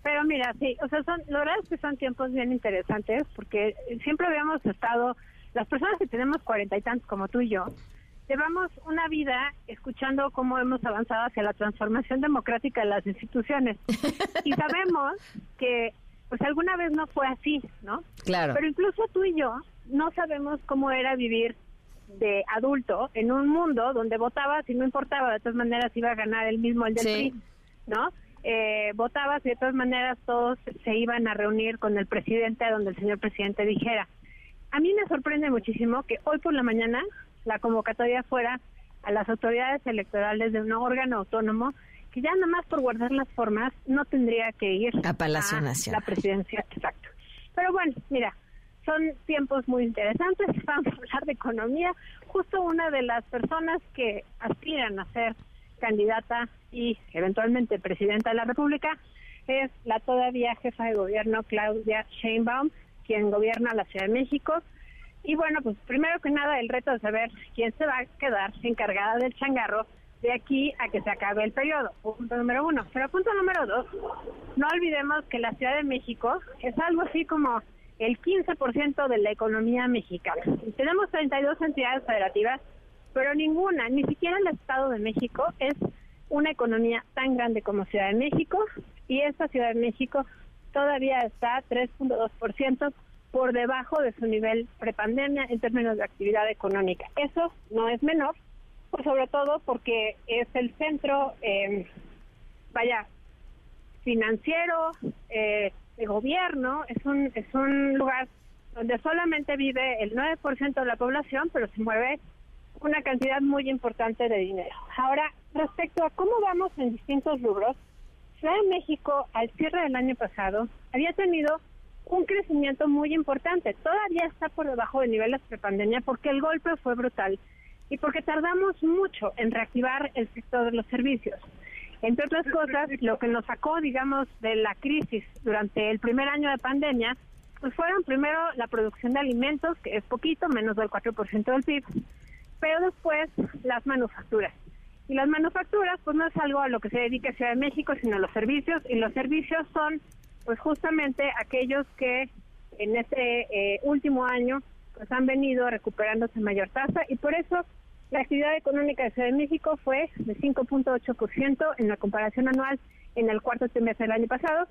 Pero mira, sí, o sea, son, la verdad es que son tiempos bien interesantes porque siempre habíamos estado, las personas que tenemos cuarenta y tantos como tú y yo, llevamos una vida escuchando cómo hemos avanzado hacia la transformación democrática de las instituciones [laughs] y sabemos que pues alguna vez no fue así, ¿no? Claro. Pero incluso tú y yo no sabemos cómo era vivir de adulto en un mundo donde votabas y no importaba, de todas maneras iba a ganar el mismo el del PRI, ¿no? Eh, votabas y de todas maneras todos se iban a reunir con el presidente donde el señor presidente dijera. A mí me sorprende muchísimo que hoy por la mañana la convocatoria fuera a las autoridades electorales de un órgano autónomo que ya nada más por guardar las formas no tendría que ir a Palacio Nacional. La presidencia, exacto. Pero bueno, mira, son tiempos muy interesantes, [laughs] vamos a hablar de economía. Justo una de las personas que aspiran a ser candidata y eventualmente presidenta de la República es la todavía jefa de gobierno Claudia Sheinbaum, quien gobierna la Ciudad de México y bueno, pues primero que nada el reto de saber quién se va a quedar encargada del changarro de aquí a que se acabe el periodo, punto número uno. Pero punto número dos, no olvidemos que la Ciudad de México es algo así como el 15% de la economía mexicana. tenemos 32 entidades federativas, pero ninguna, ni siquiera el Estado de México, es una economía tan grande como Ciudad de México y esta Ciudad de México todavía está 3.2% por debajo de su nivel prepandemia en términos de actividad económica. Eso no es menor, pues sobre todo porque es el centro, eh, vaya, financiero, eh, de gobierno, es un, es un lugar donde solamente vive el 9% de la población, pero se mueve una cantidad muy importante de dinero. Ahora, respecto a cómo vamos en distintos rubros, Ciudad de México, al cierre del año pasado, había tenido un crecimiento muy importante. Todavía está por debajo de niveles prepandemia porque el golpe fue brutal y porque tardamos mucho en reactivar el sector de los servicios. Entre otras cosas, lo que nos sacó, digamos, de la crisis durante el primer año de pandemia, pues fueron primero la producción de alimentos, que es poquito, menos del 4% del PIB, pero después las manufacturas. Y las manufacturas, pues no es algo a lo que se dedica Ciudad de México, sino los servicios, y los servicios son pues justamente aquellos que en este eh, último año pues han venido recuperándose mayor tasa y por eso La actividad económica de Ciudad de México fue de 5.8% en la comparación anual en el cuarto trimestre del año pasado.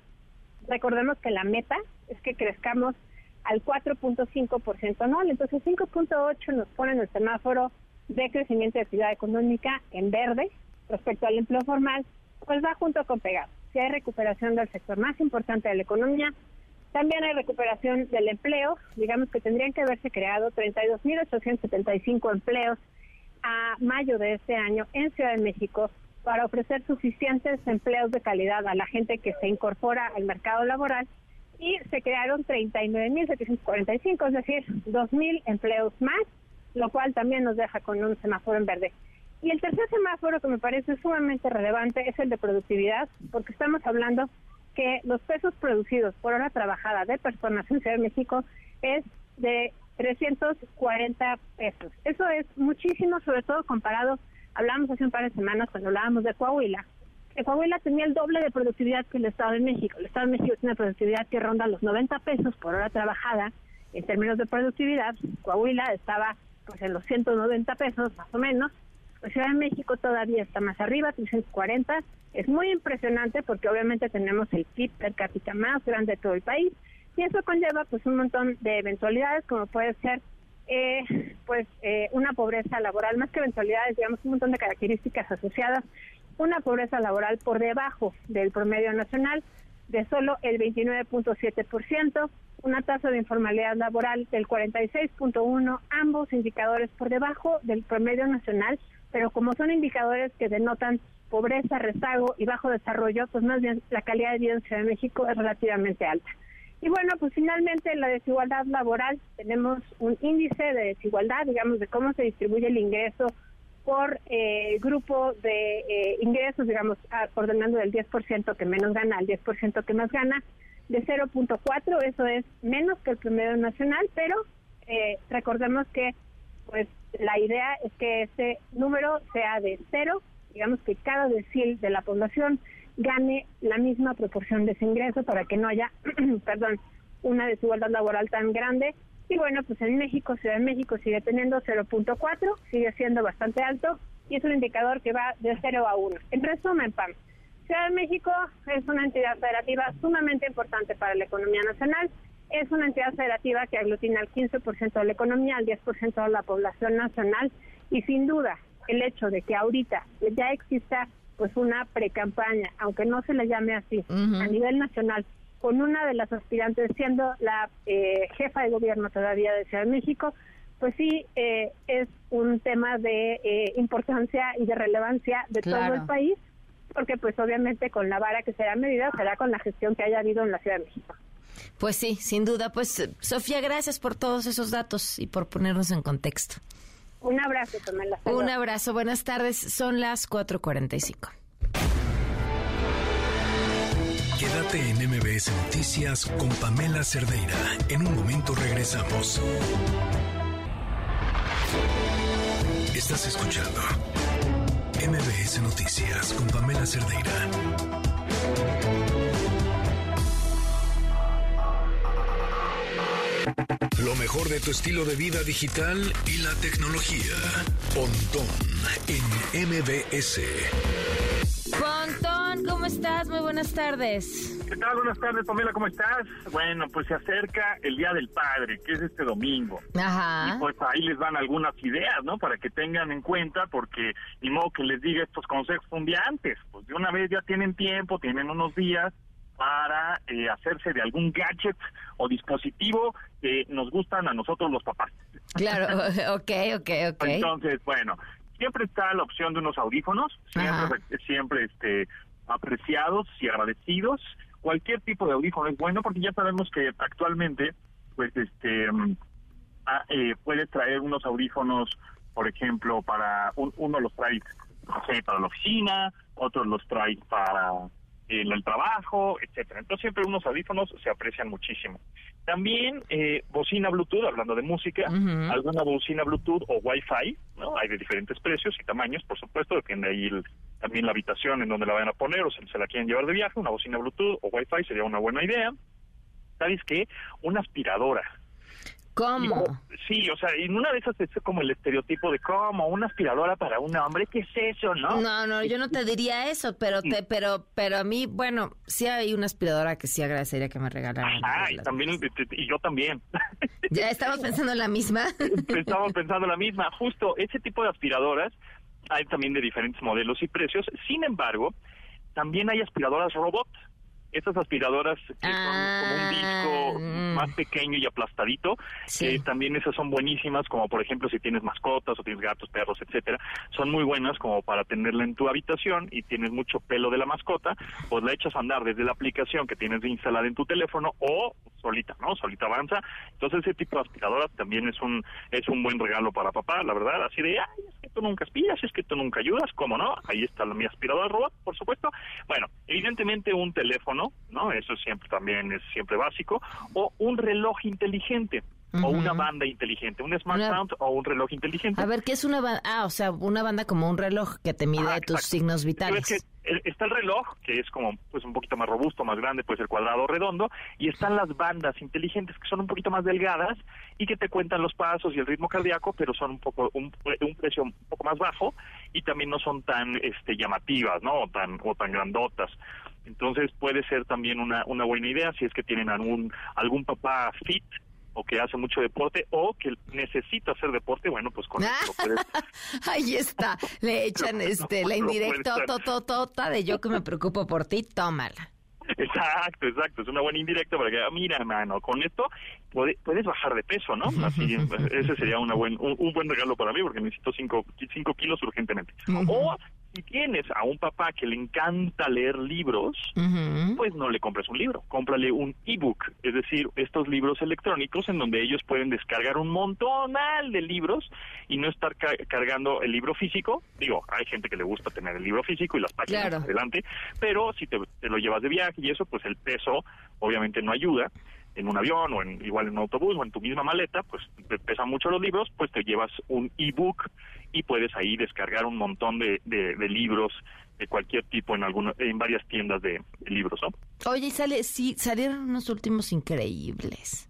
Recordemos que la meta es que crezcamos al 4.5% anual, entonces 5.8 nos pone en el semáforo de crecimiento de actividad económica en verde respecto al empleo formal, pues va junto con pegado. Si hay recuperación del sector más importante de la economía, también hay recuperación del empleo, digamos que tendrían que haberse creado 32.875 empleos a mayo de este año en Ciudad de México para ofrecer suficientes empleos de calidad a la gente que se incorpora al mercado laboral y se crearon 39.745, es decir, 2.000 empleos más, lo cual también nos deja con un semáforo en verde. Y el tercer semáforo que me parece sumamente relevante es el de productividad, porque estamos hablando que los pesos producidos por hora trabajada de personas en Ciudad de México es de 340 pesos. Eso es muchísimo, sobre todo comparado, hablamos hace un par de semanas cuando hablábamos de Coahuila, que Coahuila tenía el doble de productividad que el Estado de México. El Estado de México tiene una productividad que ronda los 90 pesos por hora trabajada en términos de productividad. Coahuila estaba pues en los 190 pesos más o menos. Ciudad de México todavía está más arriba, 340. Es muy impresionante porque obviamente tenemos el PIB per cápita más grande de todo el país y eso conlleva pues un montón de eventualidades como puede ser eh, pues eh, una pobreza laboral, más que eventualidades, digamos un montón de características asociadas, una pobreza laboral por debajo del promedio nacional de solo el 29.7%, una tasa de informalidad laboral del 46.1%, ambos indicadores por debajo del promedio nacional, pero como son indicadores que denotan pobreza, rezago y bajo desarrollo, pues más bien la calidad de vida en Ciudad de México es relativamente alta. Y bueno, pues finalmente la desigualdad laboral, tenemos un índice de desigualdad, digamos, de cómo se distribuye el ingreso por eh, grupo de eh, ingresos, digamos, ordenando del 10% que menos gana al 10% que más gana, de 0.4, eso es menos que el promedio nacional, pero eh, recordemos que pues la idea es que ese número sea de cero, digamos que cada decil de la población gane la misma proporción de ese ingreso para que no haya, [clears throat] perdón, una desigualdad laboral tan grande. Y bueno, pues en México, Ciudad de México sigue teniendo 0.4, sigue siendo bastante alto y es un indicador que va de 0 a 1. En resumen, PAM, Ciudad de México es una entidad federativa sumamente importante para la economía nacional. Es una entidad federativa que aglutina el 15% de la economía, el 10% de la población nacional. Y sin duda el hecho de que ahorita ya exista pues una precampaña, aunque no se le llame así, a nivel nacional, con una de las aspirantes siendo la eh, jefa de gobierno todavía de Ciudad de México, pues sí eh, es un tema de eh, importancia y de relevancia de todo el país, porque pues obviamente con la vara que será medida será con la gestión que haya habido en la Ciudad de México. Pues sí, sin duda. Pues Sofía, gracias por todos esos datos y por ponernos en contexto. Un abrazo, Pamela. Un abrazo, buenas tardes. Son las 4.45. Quédate en MBS Noticias con Pamela Cerdeira. En un momento regresamos. Estás escuchando MBS Noticias con Pamela Cerdeira. Lo mejor de tu estilo de vida digital y la tecnología. Pontón en MBS. Pontón, ¿cómo estás? Muy buenas tardes. ¿Qué tal? Buenas tardes, Pamela, ¿cómo estás? Bueno, pues se acerca el Día del Padre, que es este domingo. Ajá. Y pues ahí les dan algunas ideas, ¿no? Para que tengan en cuenta, porque ni modo que les diga estos consejos un día antes. Pues de una vez ya tienen tiempo, tienen unos días para eh, hacerse de algún gadget o dispositivo que nos gustan a nosotros los papás. Claro, [laughs] [laughs] ok, ok, ok. Entonces, bueno, siempre está la opción de unos audífonos, siempre, siempre este, apreciados y agradecidos. Cualquier tipo de audífono es bueno porque ya sabemos que actualmente, pues, este, mm, ah, eh, puedes traer unos audífonos, por ejemplo, para, uno los trae, no sé, para la oficina, otros los trae para en el trabajo, etcétera. Entonces siempre unos audífonos se aprecian muchísimo. También eh, bocina Bluetooth, hablando de música, alguna bocina Bluetooth o Wi-Fi, ¿no? Hay de diferentes precios y tamaños, por supuesto, depende ahí también la habitación en donde la vayan a poner o si se la quieren llevar de viaje, una bocina Bluetooth o Wi-Fi sería una buena idea. ¿Sabes qué? Una aspiradora. ¿Cómo? sí, o sea, en una de esas es como el estereotipo de cómo una aspiradora para un hombre, ¿qué es eso, no? No, no, yo no te diría eso, pero te, pero, pero a mí, bueno, sí hay una aspiradora que sí agradecería que me regalaran. Ah, y también, y yo también. [laughs] ¿Ya estamos pensando en la misma? [laughs] Estamos pensando en la misma. Justo ese tipo de aspiradoras hay también de diferentes modelos y precios. Sin embargo, también hay aspiradoras robot esas aspiradoras que son como un disco Ah, más pequeño y aplastadito, que también esas son buenísimas, como por ejemplo si tienes mascotas o tienes gatos, perros, etcétera, son muy buenas como para tenerla en tu habitación y tienes mucho pelo de la mascota, pues la echas a andar desde la aplicación que tienes instalada en tu teléfono o solita, ¿no? Solita avanza. Entonces ese tipo de aspiradoras también es un es un buen regalo para papá, la verdad, así de, ay, es que tú nunca aspiras, es que tú nunca ayudas, ¿cómo no? Ahí está mi aspiradora robot, por supuesto. Bueno, evidentemente un teléfono, ¿no? Eso siempre también es siempre básico, o un reloj inteligente. O una banda inteligente, un smartphone o un reloj inteligente. A ver, ¿qué es una banda? Ah, o sea, una banda como un reloj que te mide tus signos vitales. Está el reloj, que es como pues un poquito más robusto, más grande, puede ser cuadrado o redondo, y están las bandas inteligentes que son un poquito más delgadas y que te cuentan los pasos y el ritmo cardíaco, pero son un poco un, un precio un poco más bajo y también no son tan este llamativas, ¿no? O tan o tan grandotas. Entonces puede ser también una una buena idea si es que tienen algún algún papá fit o que hace mucho deporte o que necesita hacer deporte, bueno, pues con eso [laughs] puedes Ahí está, le echan este la no indirecta tototota de yo que me preocupo por ti, tómala. Exacto, exacto. Es una buena indirecta para que, mira, mano, con esto puede- puedes bajar de peso, ¿no? [laughs] Así, ese sería una buen, un, un buen regalo para mí porque necesito cinco, cinco kilos urgentemente. O si tienes a un papá que le encanta leer libros, pues no le compres un libro, cómprale un ebook, es decir, estos libros electrónicos en donde ellos pueden descargar un montón de libros y no estar ca- cargando el libro físico. Digo, hay gente que le gusta tener el libro físico y las páginas Claro. adelante, pero si te, te lo llevas de viaje y eso, pues el peso obviamente no ayuda. En un avión o en, igual en un autobús o en tu misma maleta, pues te pesan mucho los libros, pues te llevas un ebook y puedes ahí descargar un montón de, de- de libros de cualquier tipo en alguna, en varias tiendas de, de libros, ¿no? Oye, y sale, sí, salieron unos últimos increíbles.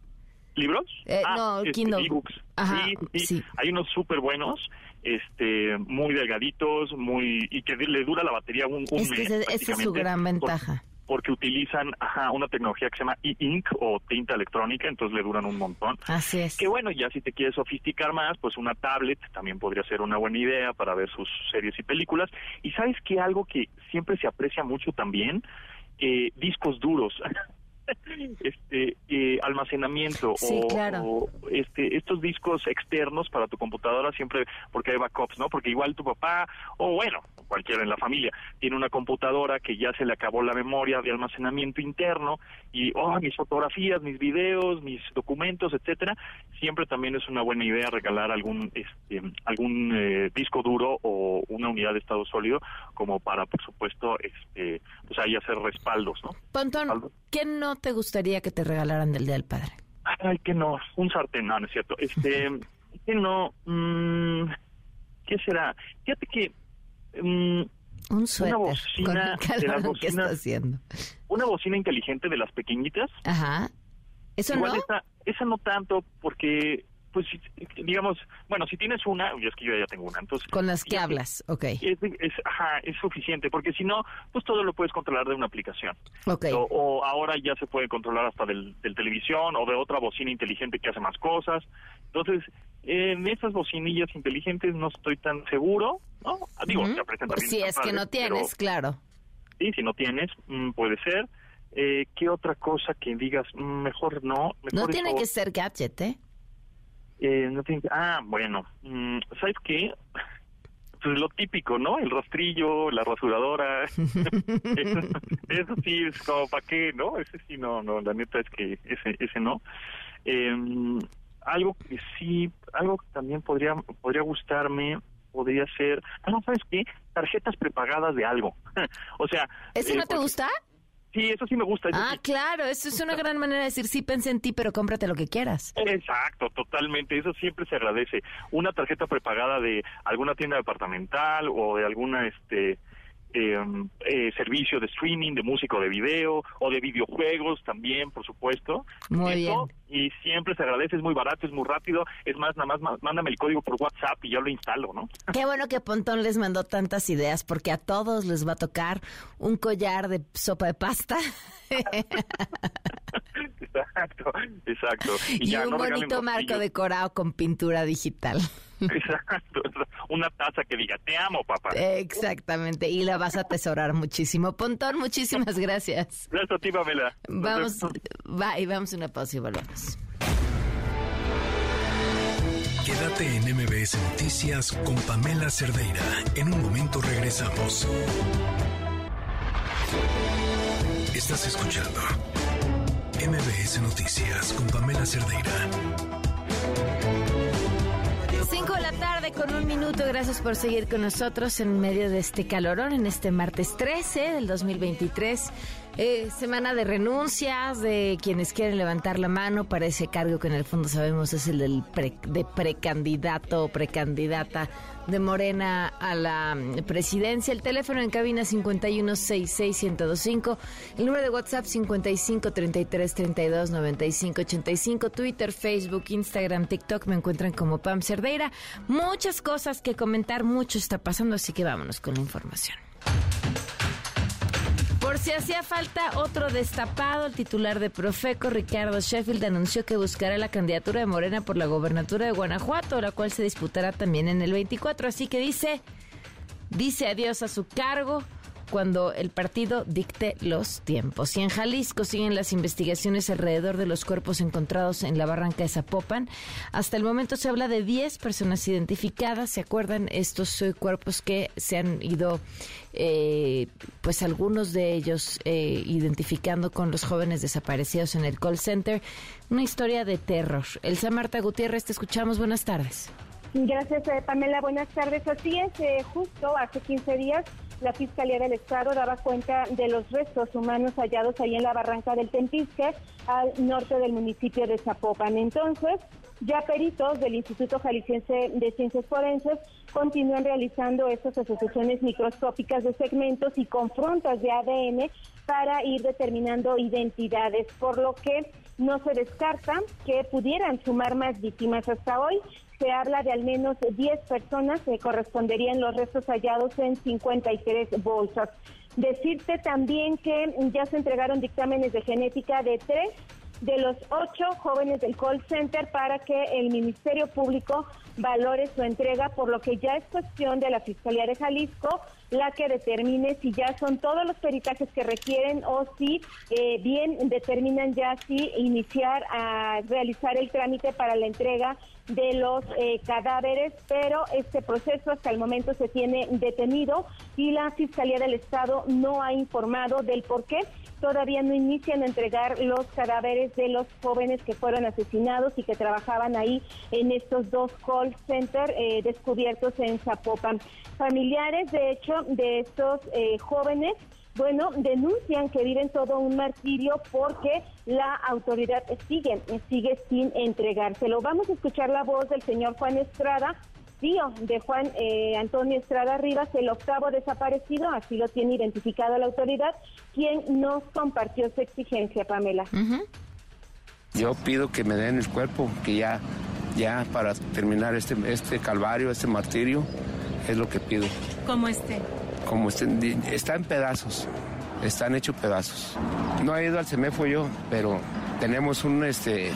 ¿Libros? Eh, Ah, no, este, Kindle. ebooks. Ajá, sí, sí, Hay unos súper buenos, este, muy delgaditos, muy y que le dura la batería un, un Es que mes. esa es su gran por- ventaja. Porque utilizan ajá, una tecnología que se llama e-ink o tinta electrónica, entonces le duran un montón. Así es. Que bueno, ya si te quieres sofisticar más, pues una tablet también podría ser una buena idea para ver sus series y películas. Y sabes que algo que siempre se aprecia mucho también, eh, discos duros. [laughs] este eh, almacenamiento Sí, o, claro. o, este estos discos externos para tu computadora siempre porque hay backups no porque igual tu papá o bueno cualquiera en la familia tiene una computadora que ya se le acabó la memoria de almacenamiento interno y oh mis fotografías mis videos mis documentos etcétera siempre también es una buena idea regalar algún este algún eh, disco duro o una unidad de estado sólido como para por supuesto este pues ahí hacer respaldos no Pontón, ¿qué no te gustaría que te regalaran del Día del Padre? Ay, que no, un sartén, no, no es cierto. Este, [laughs] que no, mm, ¿qué será? Fíjate que mm, Un suéter. una bocina con el de las calor que está haciendo. una bocina inteligente de las pequeñitas. Ajá. ¿Eso Igual no? Esa, esa no tanto porque, pues, digamos, bueno, si tienes una, yo es que yo ya tengo una, entonces Con las que hablas, ok. es, es, ajá, es suficiente, porque si no, pues todo lo puedes controlar de una aplicación. Ok. O, o ahora ya se puede controlar hasta del, del televisión o de otra bocina inteligente que hace más cosas. Entonces, en esas bocinillas inteligentes no estoy tan seguro, ¿no? Digo, aprecian también Si es que no tienes, pero claro. sí, si no tienes, mm, puede ser. Eh, ¿Qué otra cosa que digas, mm, mejor no? Mejor No tiene eso- que ser gadget, ¿eh? Eh, no que- Ah, bueno, mm, ¿sabes qué? [sighs] Pues lo típico, ¿no? El rastrillo, la rasuradora. eso, [laughs] eso sí es como, ¿para qué, no? Ese sí, no, no, la neta es que ese, ese no. Eh, algo que sí, algo que también podría, podría gustarme, podría ser, ah, no, ¿sabes qué? Tarjetas prepagadas de algo. [laughs] o sea... ¿Ese eh, no te porque- gusta? Sí, eso sí me gusta. eso Ah, sí. claro, eso es una gran manera de decir, sí pensé en ti, pero cómprate lo que quieras. Exacto, totalmente. Eso siempre se agradece. Una tarjeta prepagada de alguna tienda departamental o de alguna, este, Em, eh, servicio de streaming, de música o de video, o de videojuegos también, por supuesto. Muy bien. Y siempre se agradece, es muy barato, es muy rápido. Es más, nada más mándame el código por WhatsApp y yo lo instalo, ¿no? [laughs] Qué bueno que Pontón les mandó tantas ideas, porque a todos les va a tocar un collar de sopa de pasta. exacto, exacto. Y, un bonito marco decorado con pintura digital. [laughs] Exacto, una taza que diga, te amo, papá. Exactamente, y la vas a atesorar muchísimo. Pontón, muchísimas gracias. Gracias a ti, Pamela. Vamos, va, y vamos a una pausa y volvemos. Quédate en MBS Noticias con Pamela Cerdeira. En un momento regresamos. Estás escuchando MBS Noticias con Pamela Cerdeira. 5 de la tarde con un minuto. Gracias por seguir con nosotros en medio de este calorón en este martes 13 del 2023. Eh, semana de renuncias de quienes quieren levantar la mano para ese cargo que en el fondo sabemos es el del de precandidato o precandidata de Morena a la mm, presidencia. El teléfono en cabina 5166125, el número de WhatsApp 5533329585, Twitter, Facebook, Instagram, TikTok me encuentran como Pam Cerdeira. Muchas cosas que comentar, mucho está pasando, así que vámonos con la información. Por si hacía falta otro destapado, el titular de Profeco, Ricardo Sheffield, anunció que buscará la candidatura de Morena por la gobernatura de Guanajuato, la cual se disputará también en el 24. Así que dice, dice adiós a su cargo cuando el partido dicte los tiempos. Y en Jalisco siguen las investigaciones alrededor de los cuerpos encontrados en la barranca de Zapopan. Hasta el momento se habla de 10 personas identificadas. ¿Se acuerdan estos eh, cuerpos que se han ido, eh, pues algunos de ellos eh, identificando con los jóvenes desaparecidos en el call center? Una historia de terror. Elsa Marta Gutiérrez, te escuchamos. Buenas tardes. Gracias, Pamela. Buenas tardes. Así es, justo hace 15 días la Fiscalía del Estado daba cuenta de los restos humanos hallados ahí en la barranca del Tempisque, al norte del municipio de Zapopan. Entonces, ya peritos del Instituto Jalisciense de Ciencias Forenses continúan realizando estas asociaciones microscópicas de segmentos y confrontas de ADN para ir determinando identidades, por lo que no se descarta que pudieran sumar más víctimas hasta hoy se habla de al menos 10 personas que corresponderían los restos hallados en 53 bolsas. Decirte también que ya se entregaron dictámenes de genética de tres de los ocho jóvenes del call center para que el Ministerio Público valore su entrega, por lo que ya es cuestión de la Fiscalía de Jalisco la que determine si ya son todos los peritajes que requieren o si eh, bien determinan ya si iniciar a realizar el trámite para la entrega de los eh, cadáveres, pero este proceso hasta el momento se tiene detenido y la Fiscalía del Estado no ha informado del por qué todavía no inician a entregar los cadáveres de los jóvenes que fueron asesinados y que trabajaban ahí en estos dos call centers eh, descubiertos en Zapopan. Familiares, de hecho, de estos eh, jóvenes bueno, denuncian que viven todo un martirio porque la autoridad sigue, sigue sin entregárselo. Vamos a escuchar la voz del señor Juan Estrada, tío de Juan eh, Antonio Estrada Rivas, el octavo desaparecido, así lo tiene identificado la autoridad, quien nos compartió su exigencia, Pamela. Yo pido que me den el cuerpo, que ya, ya para terminar este, este calvario, este martirio, es lo que pido. ¿Cómo esté? Como está en pedazos, están hechos pedazos. No he ido al CEMEFO yo, pero tenemos un, este,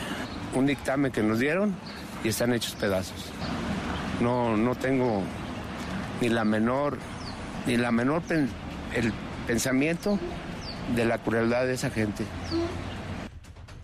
un dictamen que nos dieron y están hechos pedazos. No, no tengo ni la menor, ni la menor el pensamiento de la crueldad de esa gente.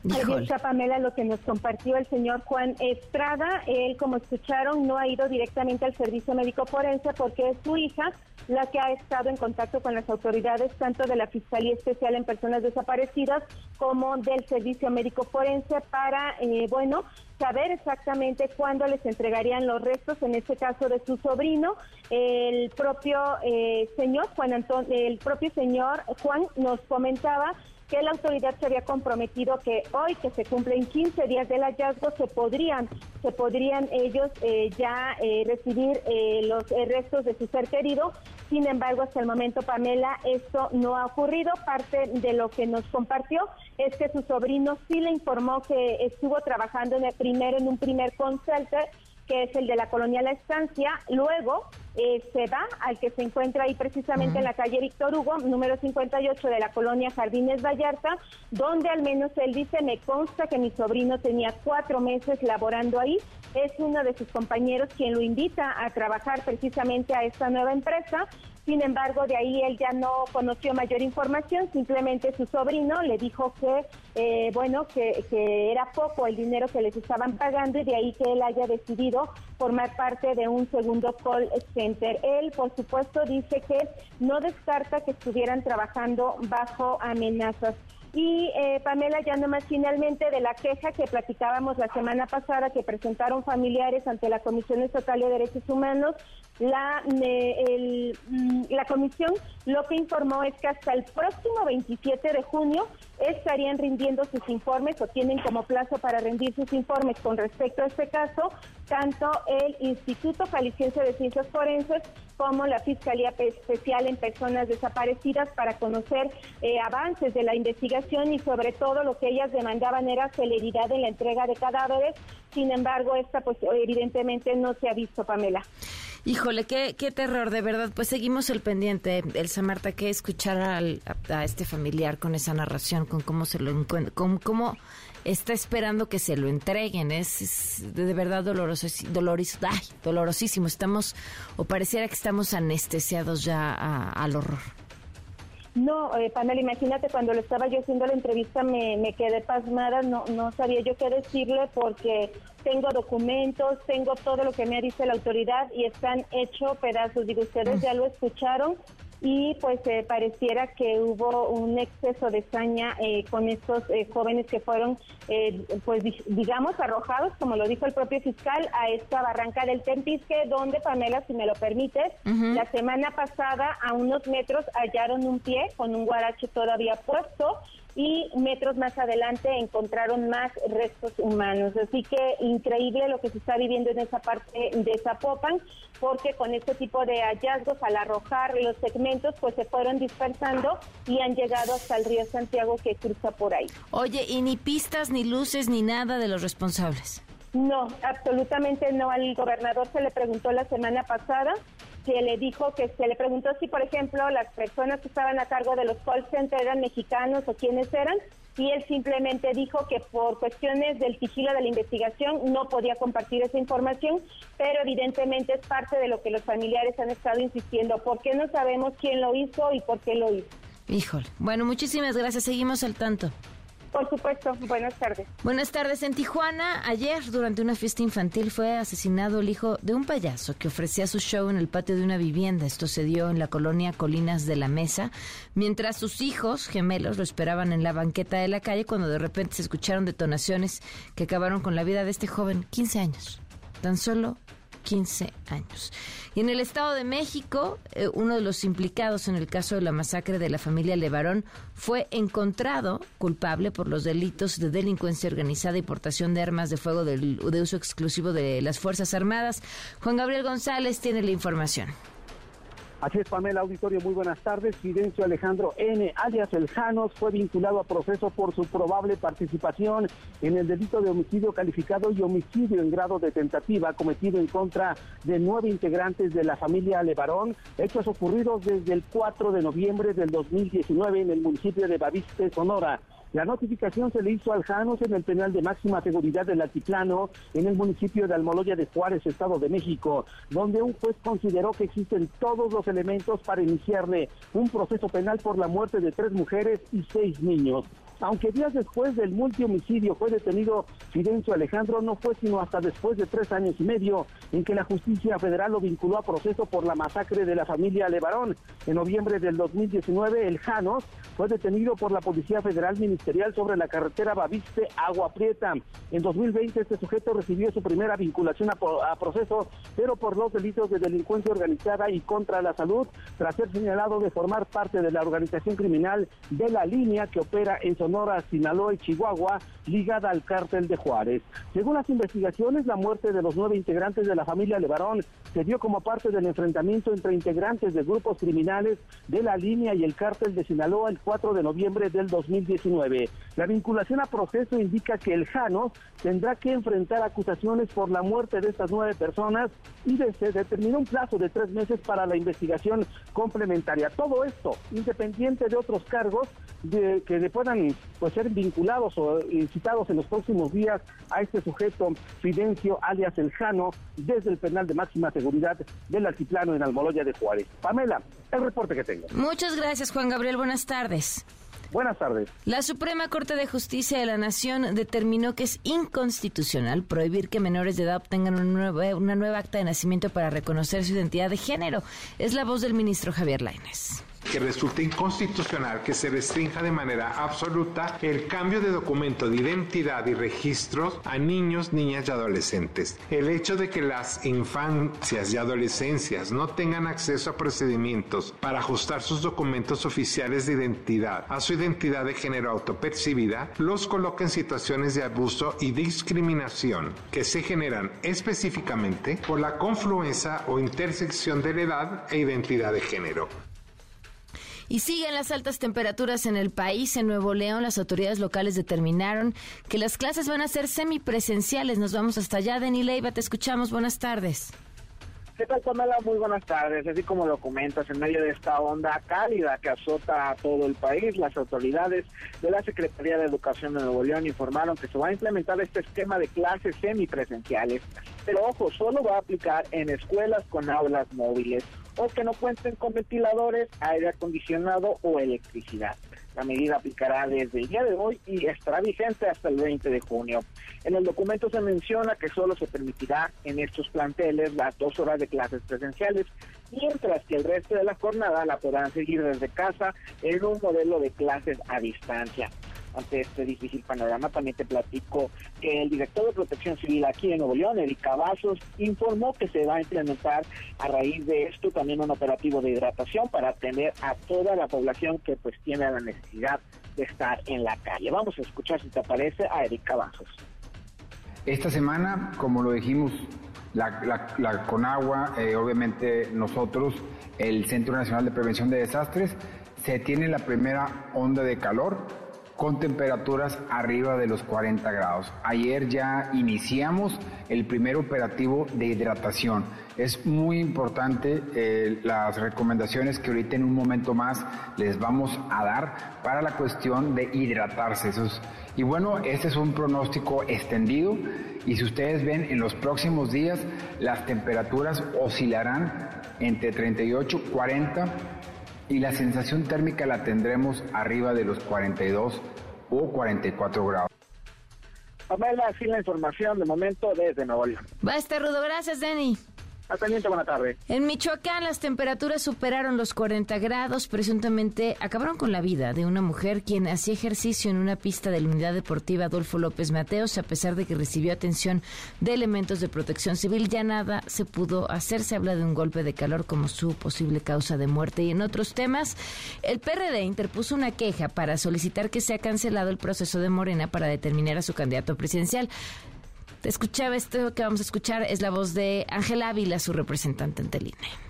Está Pamela lo que nos compartió el señor Juan Estrada. Él, como escucharon, no ha ido directamente al servicio médico forense porque es su hija la que ha estado en contacto con las autoridades tanto de la Fiscalía Especial en Personas Desaparecidas como del Servicio Médico Forense para, eh, bueno, saber exactamente cuándo les entregarían los restos, en este caso de su sobrino. El propio eh, señor Juan Antonio, el propio señor Juan nos comentaba que la autoridad se había comprometido que hoy que se cumplen 15 días del hallazgo se podrían se podrían ellos eh, ya eh, recibir eh, los restos de su ser querido. Sin embargo, hasta el momento, Pamela, esto no ha ocurrido. Parte de lo que nos compartió es que su sobrino sí le informó que estuvo trabajando en el primero en un primer consultor que es el de la colonia La Estancia. Luego eh, se va al que se encuentra ahí precisamente en la calle Víctor Hugo, número 58 de la colonia Jardines Vallarta, donde al menos él dice, me consta que mi sobrino tenía cuatro meses laborando ahí. Es uno de sus compañeros quien lo invita a trabajar precisamente a esta nueva empresa. Sin embargo, de ahí él ya no conoció mayor información, simplemente su sobrino le dijo que, eh, bueno, que, era poco el dinero que les estaban pagando y de ahí que él haya decidido formar parte de un segundo call center. Él, por supuesto, dice que no descarta que estuvieran trabajando bajo amenazas. Y eh, Pamela, ya nomás finalmente de la queja que platicábamos la semana pasada que presentaron familiares ante la Comisión Estatal de Derechos Humanos, la, mm, la comisión lo que informó es que hasta el próximo 27 de junio estarían rindiendo sus informes o tienen como plazo para rendir sus informes con respecto a este caso, tanto el Instituto Jalisciense de Ciencias Forenses como la Fiscalía Especial en Personas Desaparecidas para conocer eh, avances de la investigación y sobre todo lo que ellas demandaban era celeridad en la entrega de cadáveres. Sin embargo, esta pues evidentemente no se ha visto, Pamela. Qué, terror, de verdad. Pues seguimos el pendiente, Elsa Marta, que escuchar a, este familiar con esa narración, con cómo se lo encuentra, con cómo está esperando que se lo entreguen. Es, de verdad doloroso, doloris, ay, dolorosísimo. Estamos, o pareciera que estamos anestesiados ya al horror. No, eh, Pamela, imagínate cuando le estaba yo haciendo la entrevista me, me quedé pasmada, no, no sabía yo qué decirle porque tengo documentos, tengo todo lo que me dice la autoridad y están hechos pedazos. Digo, ustedes ya lo escucharon, y pues eh, pareciera que hubo un exceso de saña eh, con estos eh, jóvenes que fueron, pues digamos, arrojados, como lo dijo el propio fiscal, a esta barranca del Tempisque, donde, Pamela, si me lo permites, la semana pasada a unos metros hallaron un pie con un guarache todavía puesto y metros más adelante encontraron más restos humanos. Así que increíble lo que se está viviendo en esa parte de Zapopan, porque con este tipo de hallazgos, al arrojar los segmentos, pues se fueron dispersando y han llegado hasta el río Santiago que cruza por ahí. Oye, y ni pistas, ni luces, ni nada de los responsables. No, absolutamente no. Al gobernador se le preguntó la semana pasada que le dijo que se le preguntó si, por ejemplo, las personas que estaban a cargo de los call centers eran mexicanos o quiénes eran, y él simplemente dijo que por cuestiones del sigilo de la investigación no podía compartir esa información, pero evidentemente es parte de lo que los familiares han estado insistiendo. ¿Por qué no sabemos quién lo hizo y por qué lo hizo? Híjole. Bueno, muchísimas gracias. Seguimos al tanto. Por supuesto, buenas tardes. Buenas tardes. En Tijuana, ayer, durante una fiesta infantil, fue asesinado el hijo de un payaso que ofrecía su show en el patio de una vivienda. Esto se dio en la colonia Colinas de la Mesa, mientras sus hijos gemelos lo esperaban en la banqueta de la calle cuando de repente se escucharon detonaciones que acabaron con la vida de este joven, 15 años. Tan solo 15 años. Y en el Estado de México, eh, uno de los implicados en el caso de la masacre de la familia Levarón fue encontrado culpable por los delitos de delincuencia organizada y portación de armas de fuego de uso exclusivo de las Fuerzas Armadas. Juan Gabriel González tiene la información. Así es, Pamela Auditorio, muy buenas tardes. Fidencio Alejandro N., alias El Janos, fue vinculado a proceso por su probable participación en el delito de homicidio calificado y homicidio en grado de tentativa cometido en contra de nueve integrantes de la familia Levarón, hechos ocurridos desde el 4 de noviembre del 2019 en el municipio de Baviste, Sonora. La notificación se le hizo al Janos en el penal de máxima seguridad del Altiplano, en el municipio de Almoloya de Juárez, Estado de México, donde un juez consideró que existen todos los elementos para iniciarle un proceso penal por la muerte de tres mujeres y seis niños. Aunque días después del multihomicidio fue detenido Fidencio Alejandro, no fue sino hasta después de tres años y medio en que la justicia federal lo vinculó a proceso por la masacre de la familia Levarón. En noviembre del 2019, el Janos fue detenido por la Policía Federal Ministerial sobre la carretera Baviste Agua Prieta. En 2020 este sujeto recibió su primera vinculación a, proceso, pero por los delitos de delincuencia organizada y contra la salud, tras ser señalado de formar parte de la organización criminal de la línea que opera en Sinaloa y Chihuahua, ligada al cártel de Juárez. Según las investigaciones, la muerte de los nueve integrantes de la familia Levarón se dio como parte del enfrentamiento entre integrantes de grupos criminales de la línea y el cártel de Sinaloa el 4 de noviembre del 2019. La vinculación a proceso indica que el Jano tendrá que enfrentar acusaciones por la muerte de estas nueve personas y se determinó un plazo de tres meses para la investigación complementaria. Todo esto, independiente de otros cargos que puedan pues, ser vinculados o incitados en los próximos días a este sujeto, Fidencio alias El Jano, desde el penal de máxima seguridad del altiplano en Almoloya de Juárez. Pamela, el reporte que tengo. Muchas gracias, Juan Gabriel. Buenas tardes. Buenas tardes. La Suprema Corte de Justicia de la Nación determinó que es inconstitucional prohibir que menores de edad obtengan una nueva, una nueva acta de nacimiento para reconocer su identidad de género. Es la voz del ministro Javier Lainez que resulte inconstitucional que se restrinja de manera absoluta el cambio de documento de identidad y registros a niños, niñas y adolescentes. El hecho de que las infancias y adolescencias no tengan acceso a procedimientos para ajustar sus documentos oficiales de identidad a su identidad de género autopercibida los coloca en situaciones de abuso y discriminación que se generan específicamente por la confluencia o intersección de la edad e identidad de género. Y siguen las altas temperaturas en el país. En Nuevo León, las autoridades locales determinaron que las clases van a ser semipresenciales. Nos vamos hasta allá. Deni Leiva, te escuchamos. Buenas tardes. ¿Qué tal? Muy buenas tardes. Así como lo comentas, en medio de esta onda cálida que azota a todo el país, las autoridades de la Secretaría de Educación de Nuevo León informaron que se va a implementar este esquema de clases semipresenciales. Pero ojo, solo va a aplicar en escuelas con aulas móviles o que no cuenten con ventiladores, aire acondicionado o electricidad. Medida aplicará desde el día de hoy y estará vigente hasta el 20 de junio. En el documento se menciona que solo se permitirá en estos planteles las dos horas de clases presenciales, mientras que el resto de la jornada la podrán seguir desde casa en un modelo de clases a distancia ante este difícil panorama. También te platico que el director de Protección Civil aquí en Nuevo León, Eric Cavazos, informó que se va a implementar a raíz de esto también un operativo de hidratación para atender a toda la población que pues tiene la necesidad de estar en la calle. Vamos a escuchar si te aparece a Eric Cavazos. Esta semana, como lo dijimos, la, Conagua, eh, obviamente nosotros, el Centro Nacional de Prevención de Desastres, se tiene la primera onda de calor con temperaturas arriba de los 40 grados. Ayer ya iniciamos el primer operativo de hidratación. Es muy importante eh, las recomendaciones que ahorita en un momento más les vamos a dar para la cuestión de hidratarse. y bueno, este es un pronóstico extendido y si ustedes ven en los próximos días las temperaturas oscilarán entre 38 y 40 y la sensación térmica la tendremos arriba de los 42 o 44 grados. Pamela, así la información de momento desde Nuevo León. Va a estar rudo. Gracias, Denny. En Michoacán las temperaturas superaron los 40 grados, presuntamente acabaron con la vida de una mujer quien hacía ejercicio en una pista de la unidad deportiva Adolfo López Mateos, a pesar de que recibió atención de elementos de protección civil, ya nada se pudo hacer. Se habla de un golpe de calor como su posible causa de muerte. Y en otros temas, el PRD interpuso una queja para solicitar que sea cancelado el proceso de Morena para determinar a su candidato presidencial. Escuchaba esto que vamos a escuchar es la voz de Ángel Ávila, su representante ante el INE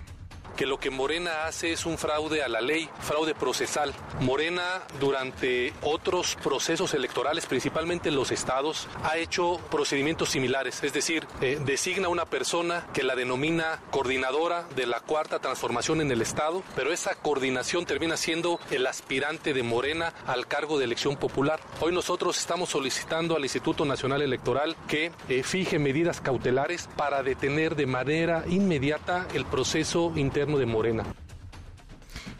que lo que Morena hace es un fraude a la ley, fraude procesal. Morena durante otros procesos electorales, principalmente en los estados, ha hecho procedimientos similares, es decir, eh, designa una persona que la denomina coordinadora de la cuarta transformación en el estado, pero esa coordinación termina siendo el aspirante de Morena al cargo de elección popular. Hoy nosotros estamos solicitando al Instituto Nacional Electoral que eh, fije medidas cautelares para detener de manera inmediata el proceso interno de Morena.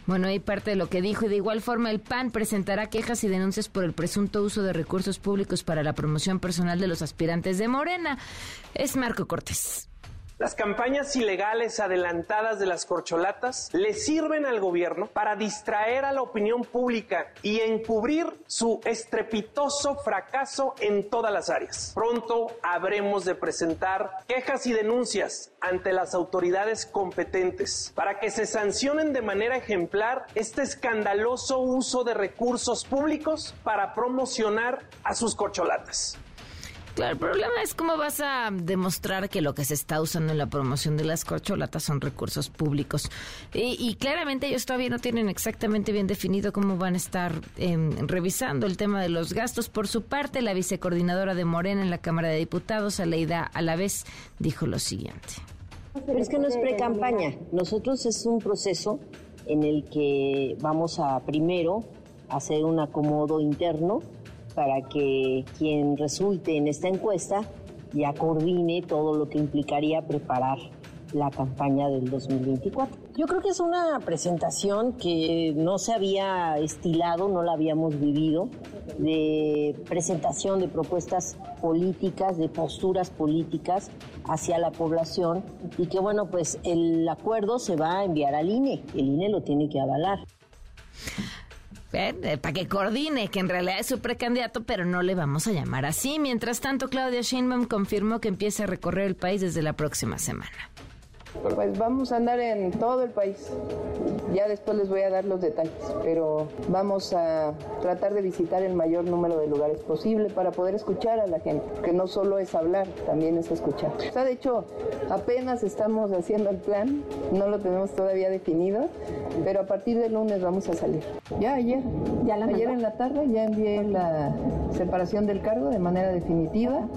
Bueno, hay parte de lo que dijo y de igual forma el PAN presentará quejas y denuncias por el presunto uso de recursos públicos para la promoción personal de los aspirantes de Morena. Es Marco Cortés. Las campañas ilegales adelantadas de las corcholatas le sirven al gobierno para distraer a la opinión pública y encubrir su estrepitoso fracaso en todas las áreas. Pronto habremos de presentar quejas y denuncias ante las autoridades competentes para que se sancionen de manera ejemplar este escandaloso uso de recursos públicos para promocionar a sus corcholatas. Claro, el problema es cómo vas a demostrar que lo que se está usando en la promoción de las corcholatas son recursos públicos. Y, claramente ellos todavía no tienen exactamente bien definido cómo van a estar em, revisando el tema de los gastos. Por su parte, la vicecoordinadora de Morena en la Cámara de Diputados, Aleida Alavés, dijo lo siguiente. Pero es que no es pre-campaña. Nosotros es un proceso en el que vamos a primero hacer un acomodo interno para que quien resulte en esta encuesta ya coordine todo lo que implicaría preparar la campaña del 2024. Yo creo que es una presentación que no se había estilado, no la habíamos vivido, de presentación de propuestas políticas, de posturas políticas hacia la población y que bueno, pues el acuerdo se va a enviar al INE, el INE lo tiene que avalar. Eh, para que coordine, que en realidad es su precandidato, pero no le vamos a llamar así. Mientras tanto, Claudia Sheinbaum confirmó que empieza a recorrer el país desde la próxima semana. Pues vamos a andar en todo el país. Ya después les voy a dar los detalles, pero vamos a tratar de visitar el mayor número de lugares posible para poder escuchar a la gente, que no solo es hablar, también es escuchar. O sea, de hecho, apenas estamos haciendo el plan, no lo tenemos todavía definido, pero a partir del lunes vamos a salir. Ya ayer, ¿Ya ayer en la tarde ya envié la separación del cargo de manera definitiva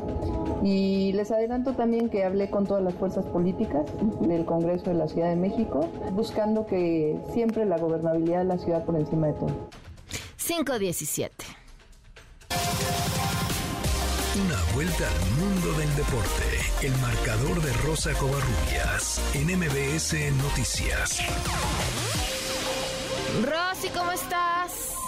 y les adelanto también que hablé con todas las fuerzas políticas del Congreso de la Ciudad de México, buscando que siempre la gobernabilidad de la ciudad por encima de todo. 517. Una vuelta al mundo del deporte. El marcador de Rosa Covarrubias en MBS Noticias. Rosy, ¿cómo estás?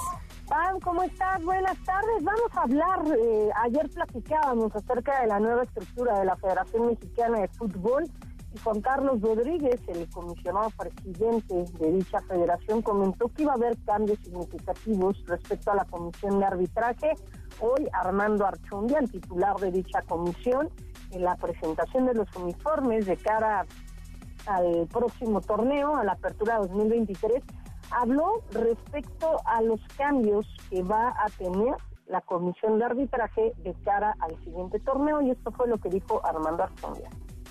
Pam, ¿cómo estás? Buenas tardes. Vamos a hablar, eh, ayer platicábamos acerca de la nueva estructura de la Federación Mexicana de Fútbol y Juan Carlos Rodríguez, el comisionado presidente de dicha federación, comentó que iba a haber cambios significativos respecto a la comisión de arbitraje. Hoy Armando Archundia, el titular de dicha comisión, en la presentación de los uniformes de cara al próximo torneo, a la apertura 2023, habló respecto a los cambios que va a tener la comisión de arbitraje de cara al siguiente torneo y esto fue lo que dijo Armando Archundia.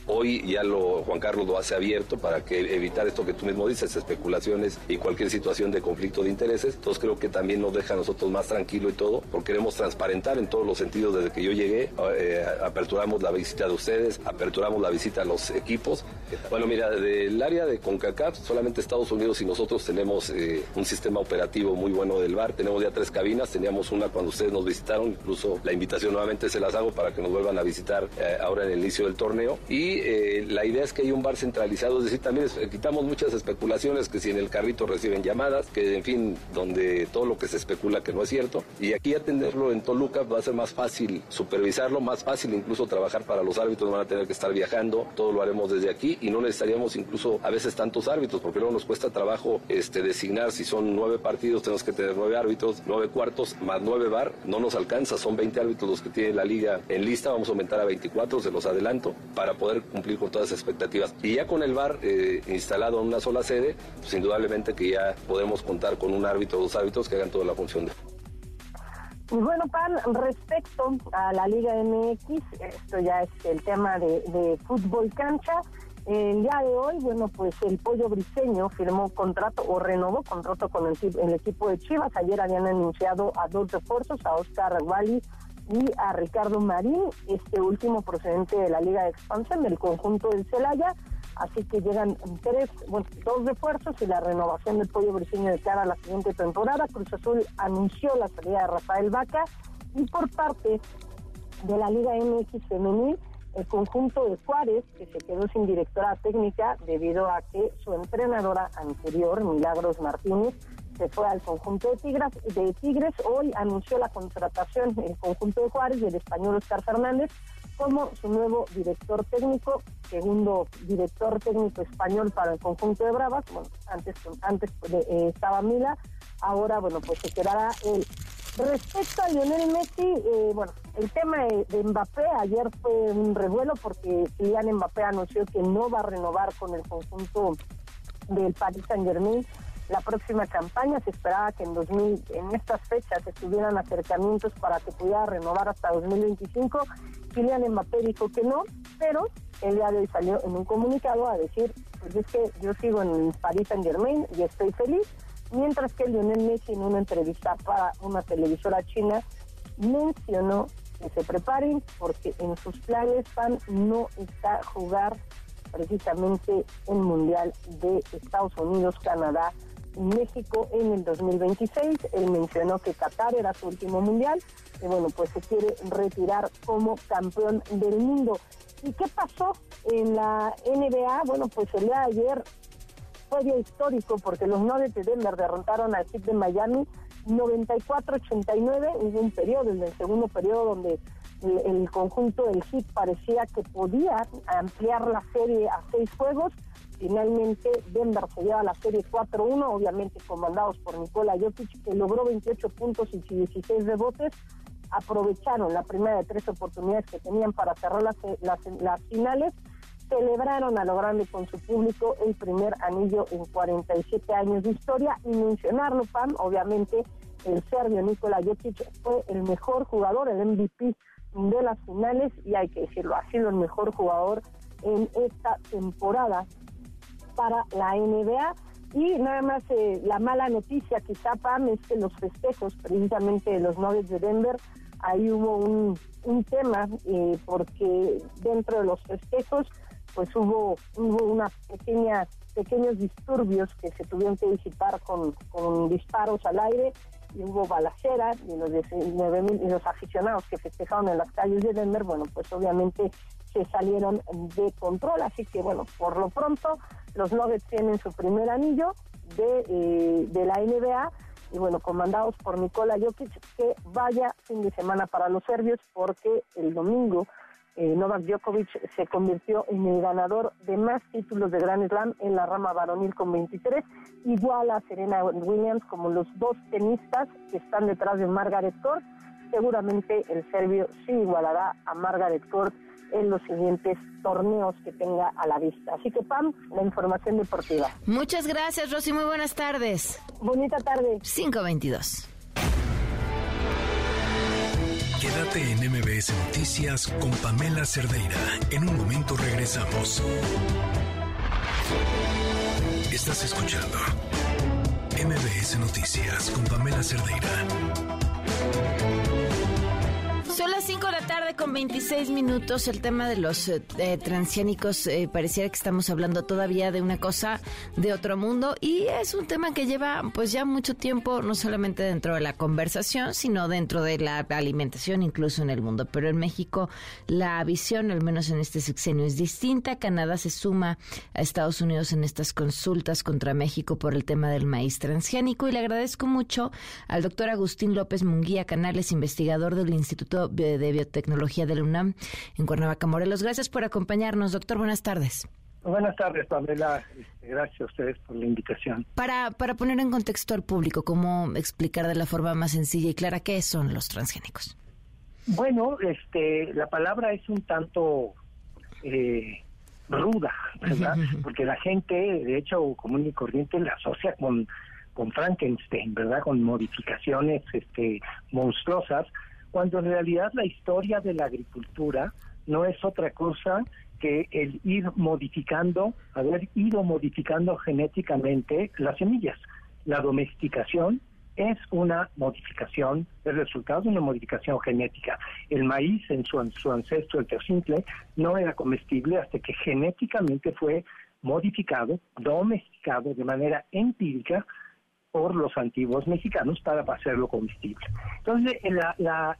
Hoy ya lo Juan Carlos lo hace abierto para que evitar esto que tú mismo dices, especulaciones y cualquier situación de conflicto de intereses. Entonces creo que también nos deja a nosotros más tranquilo y todo, porque queremos transparentar en todos los sentidos desde que yo llegué. Eh, aperturamos la visita de ustedes, aperturamos la visita a los equipos. Bueno, mira, del área de CONCACAF, solamente Estados Unidos y nosotros tenemos eh, un sistema operativo muy bueno del bar. Tenemos ya tres cabinas, teníamos una cuando ustedes nos visitaron, incluso la invitación nuevamente se las hago para que nos vuelvan a visitar eh, ahora en el inicio del torneo. Y eh, la idea es que hay un bar centralizado, es decir, también quitamos muchas especulaciones que si en el carrito reciben llamadas, que en fin, donde todo lo que se especula que no es cierto. Y aquí atenderlo en Toluca va a ser más fácil supervisarlo, más fácil incluso trabajar para los árbitros, van a tener que estar viajando, todo lo haremos desde aquí y no necesitaríamos incluso a veces tantos árbitros, porque luego nos cuesta trabajo este, designar si son nueve partidos, tenemos que tener nueve árbitros, nueve cuartos más nueve bar, no nos alcanza, son 20 árbitros los que tiene la liga en lista, vamos a aumentar a 24, se los adelanto, para poder cumplir con todas las expectativas. Y ya con el VAR eh, instalado en una sola sede, pues indudablemente que ya podemos contar con un árbitro o dos árbitros que hagan toda la función de... Y bueno, Pan, respecto a la Liga MX, esto ya es el tema de, fútbol cancha. El día de hoy, bueno, pues el Pollo Briseño firmó contrato o renovó contrato con el, el equipo de Chivas. Ayer habían anunciado a dos refuerzos, a Oscar Wally y a Ricardo Marín, este último procedente de la Liga de Expansión del conjunto del Celaya. Así que llegan tres, bueno, dos refuerzos y la renovación del pollo briseño de cara a la siguiente temporada. Cruz Azul anunció la salida de Rafael Vaca y por parte de la Liga MX Femenil el conjunto de Juárez, que se quedó sin directora técnica debido a que su entrenadora anterior, Milagros Martínez, se fue al conjunto de Tigres, de Tigres. Hoy anunció la contratación del conjunto de Juárez del español Oscar Fernández como su nuevo director técnico, segundo director técnico español para el conjunto de Bravas. Bueno, antes, antes eh, estaba Mila, ahora, bueno, pues se quedará él. Respecto a Lionel Messi, eh, bueno, el tema de, Mbappé ayer fue un revuelo porque Kylian Mbappé anunció que no va a renovar con el conjunto del Paris Saint Germain la próxima campaña. Se esperaba que en 2000, en estas fechas estuvieran acercamientos para que pudiera renovar hasta 2025. Kylian Mbappé dijo que no, pero el día de hoy salió en un comunicado a decir, pues es que yo sigo en Paris Saint Germain y estoy feliz, mientras que Lionel Messi en una entrevista para una televisora china mencionó que se preparen porque en sus planes van no está jugar precisamente el Mundial de Estados Unidos, Canadá México en el 2026. Él mencionó que Qatar era su último mundial y bueno, pues se quiere retirar como campeón del mundo. ¿Y qué pasó en la NBA? Bueno, pues el día de ayer fue día histórico porque los Nuggets de Denver derrotaron al Heat de Miami 94-89. Hubo un periodo, en el segundo periodo, donde el, el conjunto del Heat parecía que podía ampliar la serie a seis juegos Finalmente, Denver se lleva la serie 4-1, obviamente comandados por Nikola Jokic, que logró 28 puntos y 16 rebotes. Aprovecharon la primera de tres oportunidades que tenían para cerrar las, finales. Celebraron a lo grande con su público el primer anillo en 47 años de historia. Y mencionarlo, Pam, obviamente, el serbio Nikola Jokic fue el mejor jugador, el MVP de las finales, y hay que decirlo, ha sido el mejor jugador en esta temporada para la NBA. Y nada más eh, la mala noticia quizá, Pam, es que los festejos precisamente de los Nuggets de Denver, ahí hubo un, un tema eh, porque dentro de los festejos pues hubo, hubo una pequeña, pequeños disturbios que se tuvieron que disipar con, con disparos al aire y hubo balaceras y los, y los aficionados que festejaron en las calles de Denver, bueno, pues obviamente se salieron de control. Así que, bueno, por lo pronto, los Nuggets tienen su primer anillo de, eh, de la NBA y, bueno, comandados por Nikola Jokic, que vaya fin de semana para los serbios porque el domingo eh, Novak Djokovic se convirtió en el ganador de más títulos de Grand Slam en la rama varonil con 23, igual a Serena Williams como los dos tenistas que están detrás de Margaret Court. Seguramente el serbio sí igualará a Margaret Court en los siguientes torneos que tenga a la vista. Así que, Pam, la información deportiva. Muchas gracias, Rosy. Muy buenas tardes. Bonita tarde. 522. Quédate en MBS Noticias con Pamela Cerdeira. En un momento regresamos. Estás escuchando MBS Noticias con Pamela Cerdeira. Son las 5 de la tarde con 26 minutos. El tema de los eh, transgénicos eh, pareciera que estamos hablando todavía de una cosa de otro mundo y es un tema que lleva pues ya mucho tiempo no solamente dentro de la conversación, sino dentro de la alimentación incluso en el mundo. Pero en México la visión, al menos en este sexenio, es distinta. Canadá se suma a Estados Unidos en estas consultas contra México por el tema del maíz transgénico y le agradezco mucho al doctor Agustín López Munguía Canales, investigador del Instituto de Biotecnología de la UNAM en Cuernavaca, Morelos. Gracias por acompañarnos, doctor. Buenas tardes. Buenas tardes, Pamela. Este, gracias a ustedes por la invitación. Para, para poner en contexto al público, ¿cómo explicar de la forma más sencilla y clara qué son los transgénicos? Bueno, este, la palabra es un tanto eh, ruda, ¿verdad? Porque la gente, de hecho, común y corriente, la asocia con, con Frankenstein, ¿verdad? Con modificaciones este, monstruosas, cuando en realidad la historia de la agricultura no es otra cosa que el ir modificando, haber ido modificando genéticamente las semillas. La domesticación es una modificación, el resultado de una modificación genética. El maíz en su, su ancestro, el no era comestible hasta que genéticamente fue modificado, domesticado de manera empírica por los antiguos mexicanos para hacerlo comestible. Entonces, a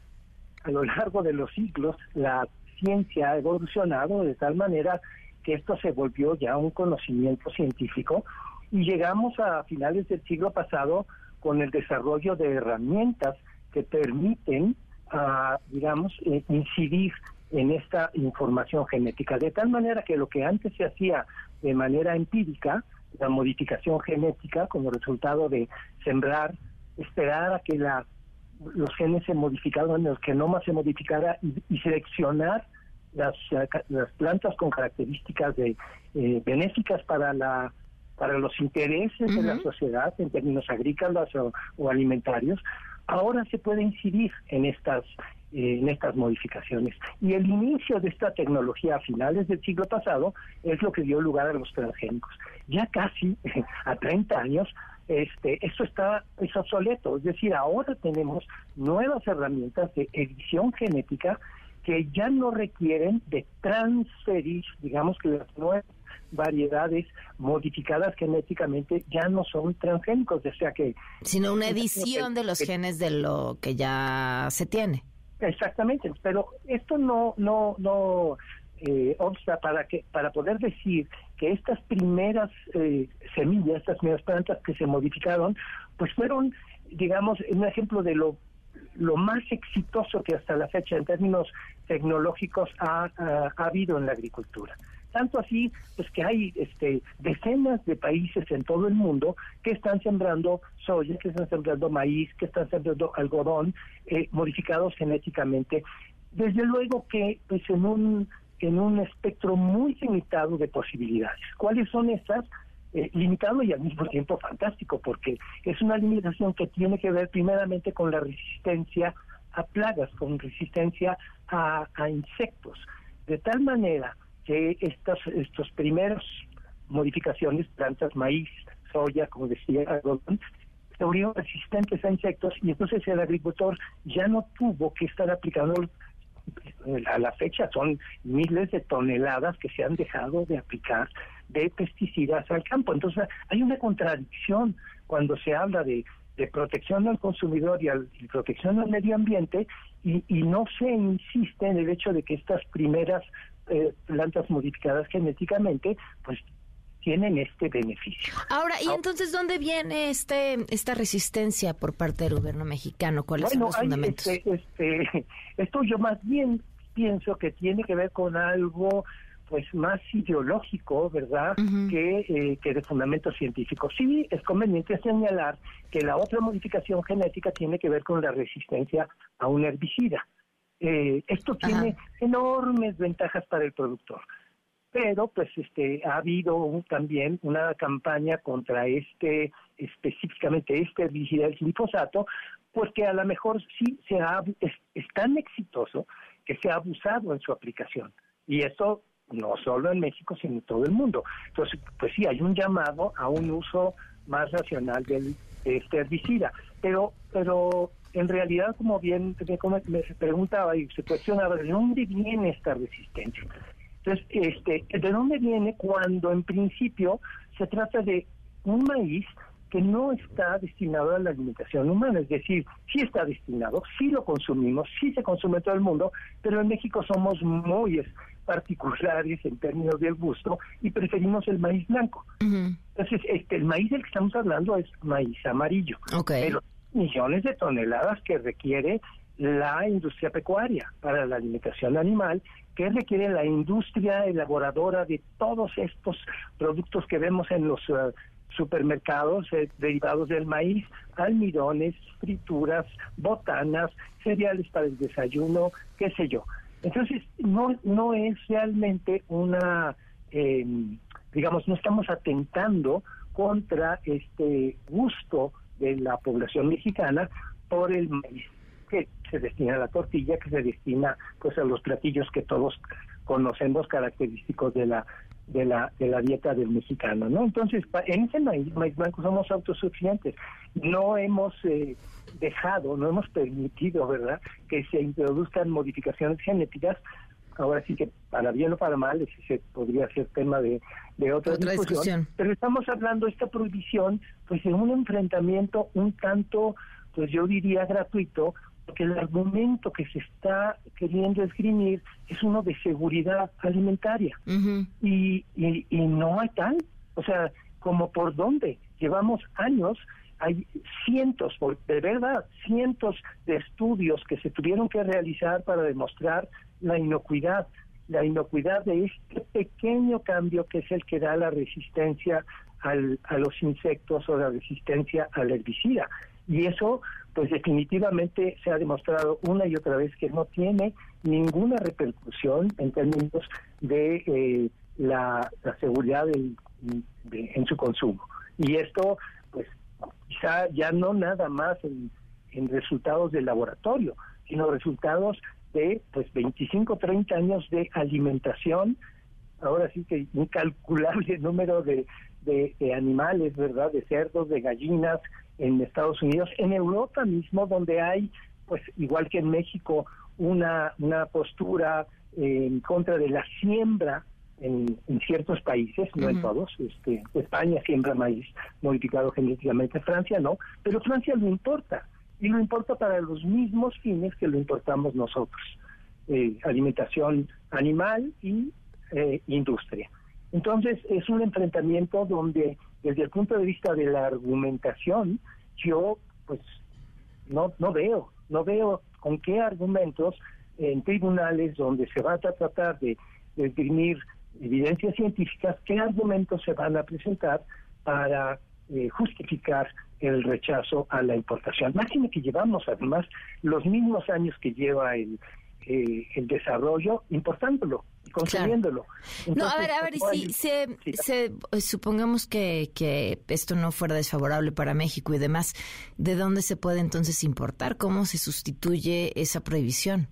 lo largo de los siglos, la ciencia ha evolucionado de tal manera que esto se volvió ya un conocimiento científico y llegamos a finales del siglo pasado con el desarrollo de herramientas que permiten, ah, digamos, eh, incidir en esta información genética, de tal manera que lo que antes se hacía de manera empírica, la modificación genética como resultado de sembrar, esperar a que la, los genes se modificaran, los genomas se modificara y, seleccionar las, las plantas con características de eh, benéficas para la para los intereses de la sociedad en términos agrícolas o, alimentarios, ahora se puede incidir en estas eh, en estas modificaciones. Y el inicio de esta tecnología a finales del siglo pasado es lo que dio lugar a los transgénicos. Ya casi [laughs] a 30 años este, esto está es obsoleto, es decir, ahora tenemos nuevas herramientas de edición genética que ya no requieren de transferir, digamos que las nuevas variedades modificadas genéticamente ya no son transgénicos, o sea que... Sino una edición de los genes de lo que ya se tiene. Exactamente, pero esto no, no, no eh, obsta para que para poder decir que estas primeras eh, semillas, estas primeras plantas que se modificaron, pues fueron, digamos, un ejemplo de lo lo más exitoso que hasta la fecha en términos tecnológicos ha habido en la agricultura. Tanto así, pues que hay este, decenas de países en todo el mundo que están sembrando soya, que están sembrando maíz, que están sembrando algodón, eh, modificados genéticamente. Desde luego que pues en un en un espectro muy limitado de posibilidades. ¿Cuáles son estas? Eh, limitado y al mismo tiempo fantástico, porque es una limitación que tiene que ver primeramente con la resistencia a plagas, con resistencia a insectos, de tal manera que estas estos primeros modificaciones, plantas, maíz, soya, como decía, algodón, se volvieron resistentes a insectos y entonces el agricultor ya no tuvo que estar aplicando a la fecha son miles de toneladas que se han dejado de aplicar de pesticidas al campo. Entonces hay una contradicción cuando se habla de, de protección al consumidor y, al, protección al medio ambiente y, y no se insiste en el hecho de que estas primeras eh, plantas modificadas genéticamente, pues tienen este beneficio. Ahora, ¿y entonces dónde viene este esta resistencia por parte del gobierno mexicano? ¿Cuáles son los fundamentos? Este, este, [laughs] esto yo más bien pienso que tiene que ver con algo pues más ideológico, ¿verdad?, que, eh, que de fundamentos científicos. Sí, es conveniente señalar que la otra modificación genética tiene que ver con la resistencia a un herbicida. Eh, esto tiene enormes ventajas para el productor. Pero, pues, este, ha habido también una campaña contra este, específicamente este herbicida, el glifosato, porque a lo mejor sí se ha, es, tan exitoso que se ha abusado en su aplicación. Y esto no solo en México, sino en todo el mundo. Entonces, pues sí, hay un llamado a un uso más racional del, de este herbicida. Pero, pero en realidad, como bien me, preguntaba y se cuestionaba, ¿de dónde viene esta resistencia? Entonces, este, ¿de dónde viene cuando en principio se trata de un maíz que no está destinado a la alimentación humana, es decir, sí está destinado, sí lo consumimos, sí se consume en todo el mundo, pero en México somos muy particulares en términos del gusto y preferimos el maíz blanco. Entonces, este, el maíz del que estamos hablando es maíz amarillo. Pero millones de toneladas que requiere la industria pecuaria para la alimentación animal, que requiere la industria elaboradora de todos estos productos que vemos en los eh, supermercados eh, derivados del maíz, almidones, frituras, botanas, cereales para el desayuno, qué sé yo. Entonces, no, no es realmente una, em, digamos, no estamos atentando contra este gusto de la población mexicana por el maíz que se destina a la tortilla, que se destina pues a los platillos que todos conocemos característicos de la de la de la dieta del mexicano, ¿no? Entonces, en ese maíz, maíz blanco somos autosuficientes. No hemos eh, dejado, no hemos permitido, ¿verdad?, que se introduzcan modificaciones genéticas ahora sí que para bien o para mal, ese podría ser tema de, de otra, discusión, Pero estamos hablando de esta prohibición, pues en un enfrentamiento un tanto, pues yo diría gratuito, porque el argumento que se está queriendo esgrimir es uno de seguridad alimentaria. Y, y, y no hay tal, o sea, como por dónde. Llevamos años, hay cientos, de verdad, cientos de estudios que se tuvieron que realizar para demostrar la inocuidad, la inocuidad de este pequeño cambio que es el que da la resistencia al, a los insectos o la resistencia al herbicida. Y eso, pues definitivamente se ha demostrado una y otra vez que no tiene ninguna repercusión en términos de eh, la, seguridad en su consumo. Y esto, pues, quizá ya no nada más en, en resultados del laboratorio, sino resultados de pues 25, 30 años de alimentación, ahora sí que incalculable [laughs] número de, de, animales, ¿verdad? De cerdos, de gallinas en Estados Unidos, en Europa mismo, donde hay, pues igual que en México, una, una postura en contra de la siembra en, en, ciertos países, no en todos. Este, España siembra maíz modificado genéticamente, Francia no, pero Francia lo importa y lo importa para los mismos fines que lo importamos nosotros, eh, alimentación animal y eh, industria. Entonces es un enfrentamiento donde desde el punto de vista de la argumentación yo pues no no veo no veo con qué argumentos en tribunales donde se va a tratar de, de evidencias científicas qué argumentos se van a presentar para eh, justificar el rechazo a la importación. Máxime que llevamos además los mismos años que lleva el, eh, el desarrollo importándolo consumiéndolo. no, a ver, a ver, si se, eh, supongamos que, que esto no fuera desfavorable para México y demás, ¿de dónde se puede entonces importar? ¿Cómo se sustituye esa prohibición?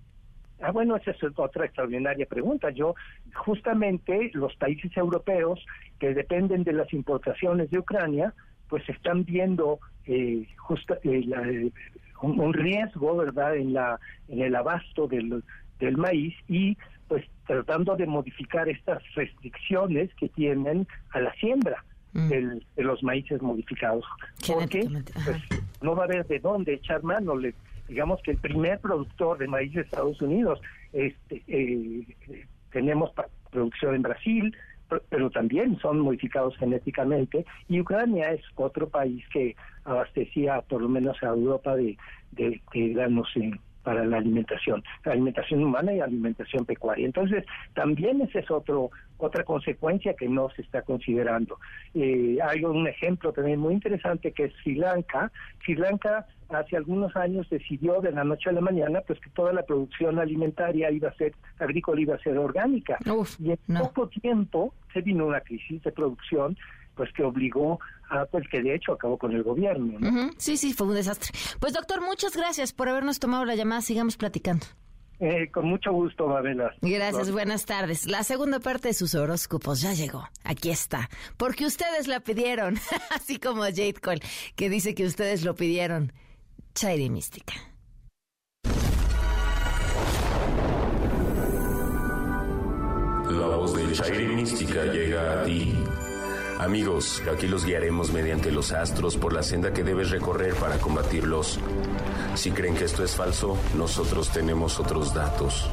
Ah, bueno, esa es otra extraordinaria pregunta. Yo, justamente, los países europeos que dependen de las importaciones de Ucrania, pues están viendo eh, justo, eh, un, riesgo, ¿verdad?, en, la, en el abasto del, del maíz y pues tratando de modificar estas restricciones que tienen a la siembra mm. de los maíces modificados. Porque pues, no va a haber de dónde echar mano. Le, digamos que el primer productor de maíz de Estados Unidos, este, eh, tenemos producción en Brasil, pero también son modificados genéticamente y Ucrania es otro país que abastecía por lo menos a Europa de, de, granos para la alimentación, alimentación humana y alimentación pecuaria. Entonces, también ese es otro otra consecuencia que no se está considerando. Eh, hay un ejemplo también muy interesante que es Sri Lanka. Sri Lanka hace algunos años decidió de la noche a la mañana pues que toda la producción alimentaria iba a ser agrícola iba a ser orgánica y en poco tiempo se vino una crisis de producción pues que obligó a pues que de hecho acabó con el gobierno sí sí fue un desastre pues doctor muchas gracias por habernos tomado la llamada sigamos platicando eh, con mucho gusto, Babela. Gracias, buenas tardes. La segunda parte de sus horóscopos ya llegó. Aquí está. Porque ustedes la pidieron. [laughs] Así como Jade Cole, que dice que ustedes lo pidieron. Chairi Mística. La voz de Chairi Mística llega a ti. Amigos, aquí los guiaremos mediante los astros por la senda que debes recorrer para combatirlos. Si creen que esto es falso, nosotros tenemos otros datos.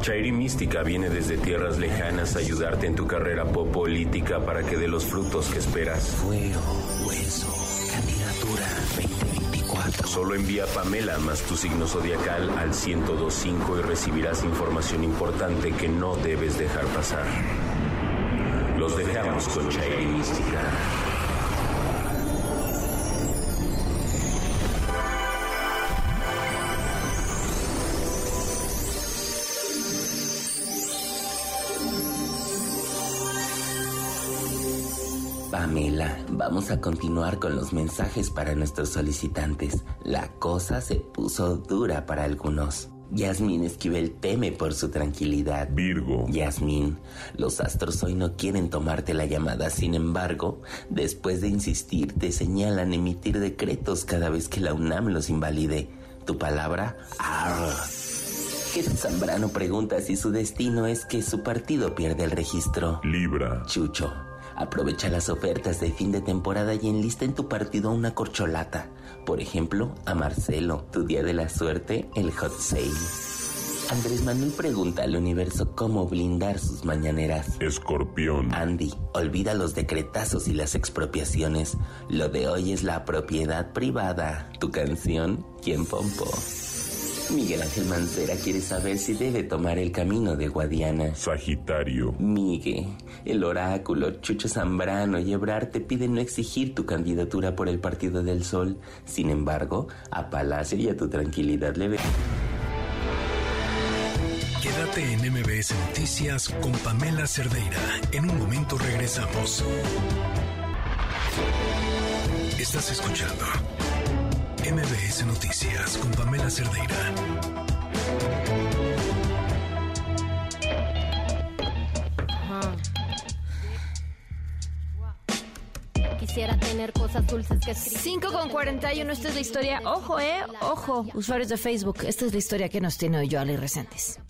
Chairi Mística viene desde tierras lejanas a ayudarte en tu carrera política para que dé los frutos que esperas. Fuego, hueso, candidatura 2024. Solo envía Pamela más tu signo zodiacal al 1025 y recibirás información importante que no debes dejar pasar. Los dejamos con Mística. Pamela, vamos a continuar con los mensajes para nuestros solicitantes. La cosa se puso dura para algunos. Yasmín Esquivel teme por su tranquilidad. Virgo. Yasmín, los astros hoy no quieren tomarte la llamada, sin embargo, después de insistir, te señalan emitir decretos cada vez que la UNAM los invalide. Tu palabra, arr. Zambrano pregunta si su destino es que su partido pierde el registro. Libra. Chucho, Aprovecha las ofertas de fin de temporada y enlista en tu partido una corcholata. Por ejemplo, a Marcelo, tu día de la suerte, el hot sale. Andrés Manuel pregunta al universo cómo blindar sus mañaneras. Escorpión. Andy, olvida los decretazos y las expropiaciones. Lo de hoy es la propiedad privada. Tu canción, ¿Quién Pompo? Miguel Ángel Mancera quiere saber si debe tomar el camino de Guadiana. Sagitario. Miguel, el oráculo, Chucho Zambrano y Ebrard te piden no exigir tu candidatura por el Partido del Sol. Sin embargo, a Palacio y a tu tranquilidad le ve. Quédate en MBS Noticias con Pamela Cerdeira. En un momento regresamos. Estás escuchando MBS Noticias con Pamela Cerdeira. Quisiera tener cosas dulces que 5 con 41, esta es la historia. Ojo, eh, ojo, usuarios de Facebook. Esta es la historia que nos tiene hoy Joali Recentes.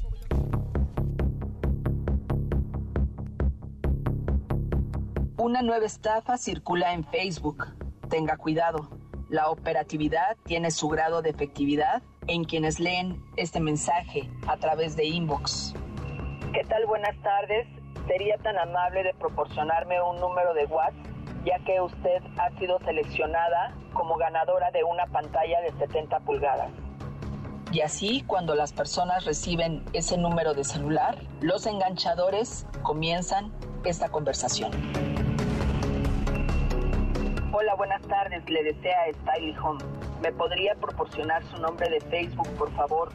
Una nueva estafa circula en Facebook. Tenga cuidado. La operatividad tiene su grado de efectividad en quienes leen este mensaje a través de inbox. ¿Qué tal? Buenas tardes. ¿Sería tan amable de proporcionarme un número de WhatsApp, ya que usted ha sido seleccionada como ganadora de una pantalla de 70 pulgadas? Y así, cuando las personas reciben ese número de celular, los enganchadores comienzan esta conversación. Hola, buenas tardes. Le desea Style Home. ¿Me podría proporcionar su nombre de Facebook, por favor,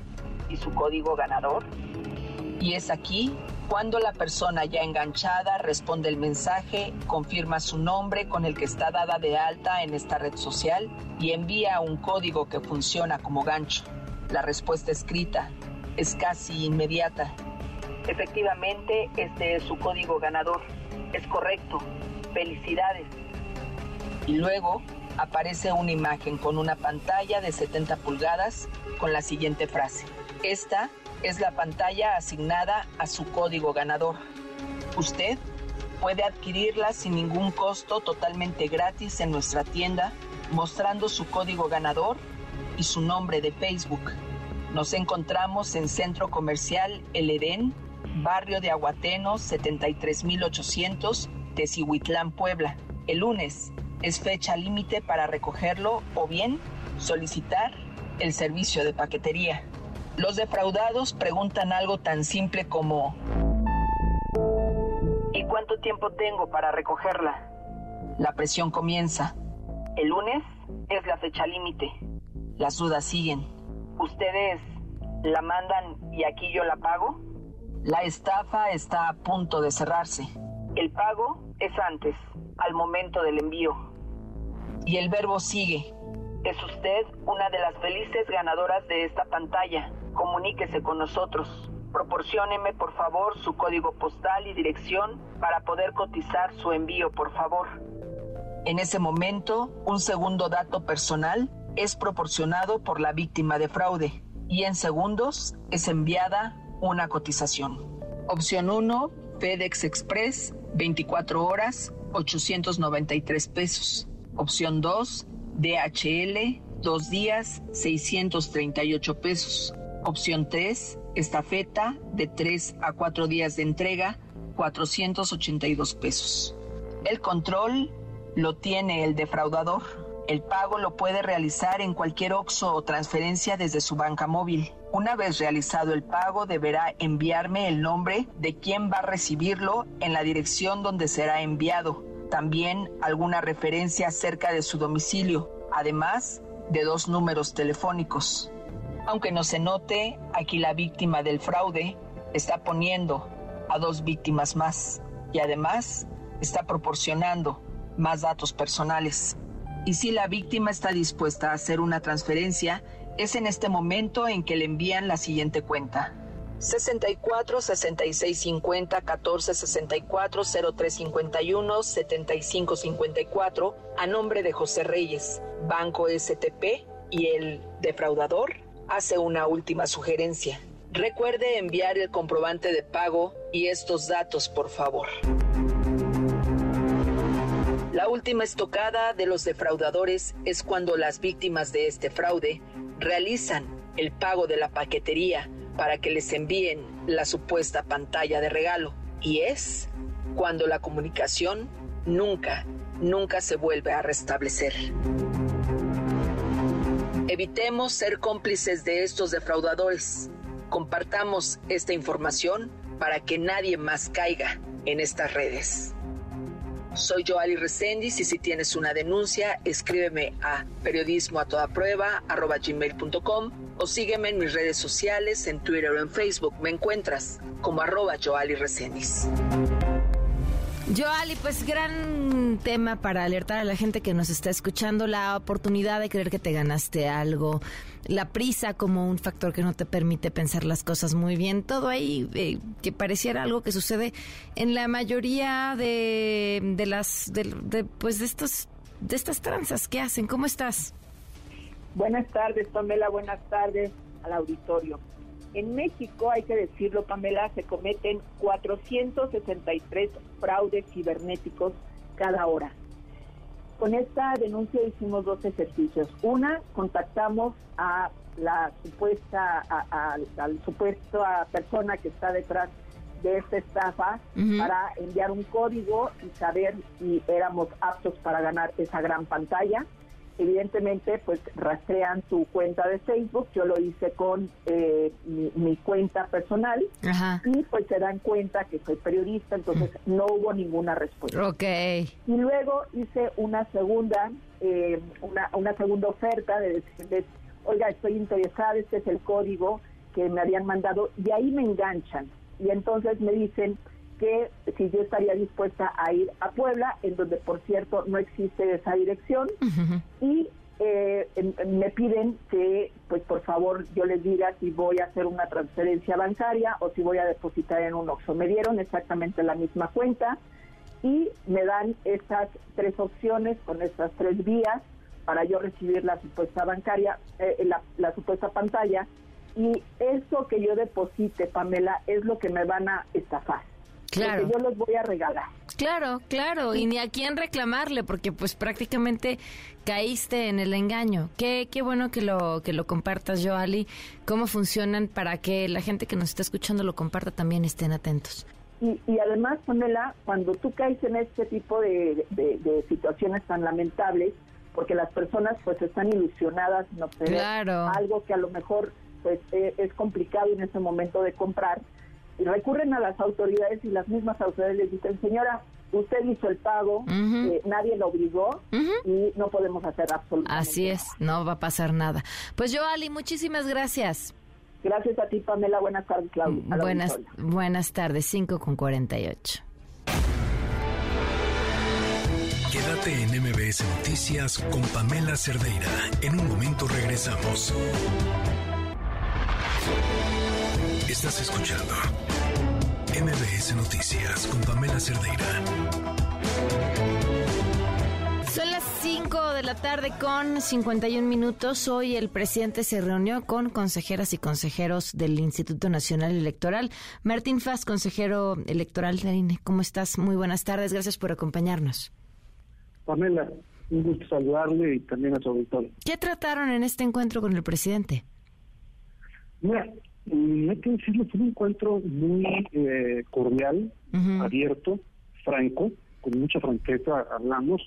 y su código ganador? Y es aquí cuando la persona ya enganchada responde el mensaje, confirma su nombre con el que está dada de alta en esta red social y envía un código que funciona como gancho. La respuesta escrita es casi inmediata. Efectivamente, este es su código ganador. Es correcto. Felicidades y luego aparece una imagen con una pantalla de 70 pulgadas con la siguiente frase. Esta es la pantalla asignada a su código ganador. Usted puede adquirirla sin ningún costo totalmente gratis en nuestra tienda mostrando su código ganador y su nombre de Facebook. Nos encontramos en Centro Comercial El Edén, barrio de Aguateno 73800, Tecihuitlán, Puebla. El lunes es fecha límite para recogerlo o bien solicitar el servicio de paquetería. Los defraudados preguntan algo tan simple como ¿Y cuánto tiempo tengo para recogerla? La presión comienza. El lunes es la fecha límite. Las dudas siguen. ¿Ustedes la mandan y aquí yo la pago? La estafa está a punto de cerrarse. El pago es antes, al momento del envío. Y el verbo sigue. Es usted una de las felices ganadoras de esta pantalla. Comuníquese con nosotros. Proporcióneme, por favor, su código postal y dirección para poder cotizar su envío, por favor. En ese momento, un segundo dato personal es proporcionado por la víctima de fraude y en segundos es enviada una cotización. Opción 1, FedEx Express, 24 horas, 893 pesos. Opción 2, DHL, dos días, 638 pesos. Opción 3, estafeta, de 3 a 4 días de entrega, 482 pesos. El control lo tiene el defraudador. El pago lo puede realizar en cualquier OXO o transferencia desde su banca móvil. Una vez realizado el pago, deberá enviarme el nombre de quien va a recibirlo en la dirección donde será enviado también alguna referencia acerca de su domicilio, además de dos números telefónicos. Aunque no se note, aquí la víctima del fraude está poniendo a dos víctimas más y además está proporcionando más datos personales. Y si la víctima está dispuesta a hacer una transferencia, es en este momento en que le envían la siguiente cuenta. 64 66 50 14 64 03 51 75 54 a nombre de José Reyes, Banco STP y el defraudador hace una última sugerencia. Recuerde enviar el comprobante de pago y estos datos, por favor. La última estocada de los defraudadores es cuando las víctimas de este fraude realizan el pago de la paquetería para que les envíen la supuesta pantalla de regalo. Y es cuando la comunicación nunca, nunca se vuelve a restablecer. Evitemos ser cómplices de estos defraudadores. Compartamos esta información para que nadie más caiga en estas redes. Soy Joali Resendiz y si tienes una denuncia, escríbeme a periodismo a toda o sígueme en mis redes sociales, en Twitter o en Facebook. Me encuentras como arroba Joali. Joali, pues gran tema para alertar a la gente que nos está escuchando, la oportunidad de creer que te ganaste algo, la prisa como un factor que no te permite pensar las cosas muy bien, todo ahí eh, que pareciera algo que sucede en la mayoría de, de las, de, pues de estos, de estas tranzas que hacen. ¿Cómo estás? Buenas tardes, Pamela, buenas tardes al auditorio. En México, hay que decirlo, Pamela, se cometen 463 fraudes cibernéticos cada hora. Con esta denuncia hicimos dos ejercicios. Una, contactamos a la supuesta, a, al supuesto persona que está detrás de esta estafa para enviar un código y saber si éramos aptos para ganar esa gran pantalla evidentemente pues rastrean su cuenta de Facebook, yo lo hice con eh, mi, cuenta personal y pues se dan cuenta que soy periodista, entonces mm. no hubo ninguna respuesta. Ok. Y luego hice una segunda, eh, una, una segunda oferta de decirles, oiga, estoy interesada, este es el código que me habían mandado y ahí me enganchan y entonces me dicen, que si yo estaría dispuesta a ir a Puebla, en donde por cierto no existe esa dirección, y eh, me piden que, pues por favor, yo les diga si voy a hacer una transferencia bancaria o si voy a depositar en un OXXO. Me dieron exactamente la misma cuenta y me dan estas tres opciones con estas tres vías para yo recibir la supuesta bancaria, eh, la, la supuesta pantalla. Y eso que yo deposite, Pamela, es lo que me van a estafar. Claro. yo los voy a regalar. Claro, claro, y ni a quién reclamarle, porque pues prácticamente caíste en el engaño. Qué, qué bueno que lo, que lo compartas, Joali. ¿Cómo funcionan para que la gente que nos está escuchando lo comparta también estén atentos? Y, y además, Pamela, cuando tú caes en este tipo de, de, situaciones tan lamentables, porque las personas pues están ilusionadas no obtener algo que a lo mejor pues e, es complicado en ese momento de comprar, recurren a las autoridades y las mismas autoridades les dicen, señora, usted hizo el pago, eh, nadie lo obligó y no podemos hacer absolutamente Así es, no va a pasar nada. Pues yo, Ali, muchísimas gracias. Gracias a ti, Pamela. Buenas tardes, Claudia. Buenas, buenas tardes, 5 con 48. Quédate en MBS Noticias con Pamela Cerdeira. En un momento regresamos. Estás escuchando MBS Noticias con Pamela Cerdeira. Son las 5 de la tarde con 51 minutos. Hoy el presidente se reunió con consejeras y consejeros del Instituto Nacional Electoral. Martín Faz, consejero electoral de INE. ¿Cómo estás? Muy buenas tardes. Gracias por acompañarnos. Pamela, un gusto saludarle y también a su auditorio. ¿Qué trataron en este encuentro con el presidente? Mira, y hay que decirlo, fue un encuentro muy eh, cordial, abierto, franco, con mucha franqueza hablamos.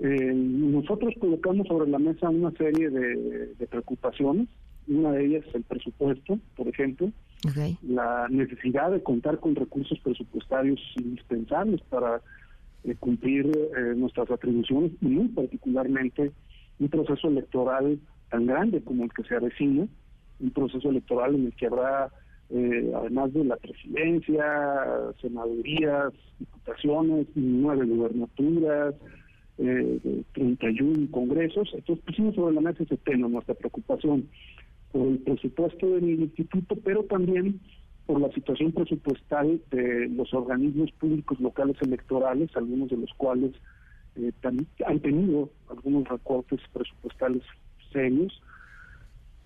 Eh, nosotros colocamos sobre la mesa una serie de, preocupaciones, una de ellas el presupuesto, por ejemplo, la necesidad de contar con recursos presupuestarios indispensables para eh, cumplir nuestras atribuciones y muy particularmente un proceso electoral tan grande como el que se avecina un proceso electoral en el que habrá, eh, además de la presidencia, senadurías, diputaciones, nueve gubernaturas, eh, 31 congresos. Entonces pusimos sobre la mesa ese tema, nuestra preocupación por el presupuesto del instituto, pero también por la situación presupuestal de los organismos públicos locales electorales, algunos de los cuales eh, han tenido algunos recortes presupuestales serios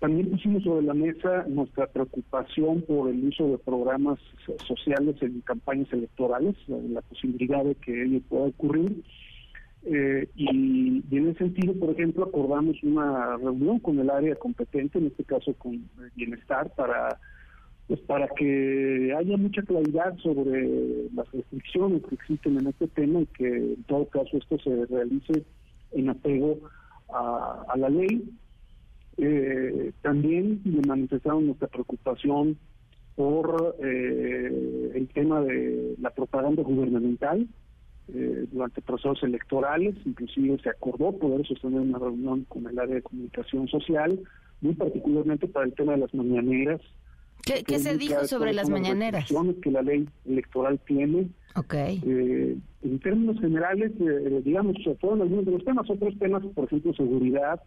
también pusimos sobre la mesa nuestra preocupación por el uso de programas sociales en campañas electorales, la, posibilidad de que ello pueda ocurrir. Eh, y, y, en ese sentido, por ejemplo, acordamos una reunión con el área competente, en este caso con Bienestar, para pues para que haya mucha claridad sobre las restricciones que existen en este tema y que en todo caso esto se realice en apego a, la ley. Eh, también le manifestaron nuestra preocupación por eh, el tema de la propaganda gubernamental eh, durante procesos electorales, inclusive se acordó poder sostener una reunión con el área de comunicación social, muy particularmente para el tema de las mañaneras, ¿Qué, se dijo sobre las mañaneras? que la ley electoral tiene. Okay. Eh, en términos generales, eh, digamos, fueron algunos de los temas. Otros temas, por ejemplo, seguridad,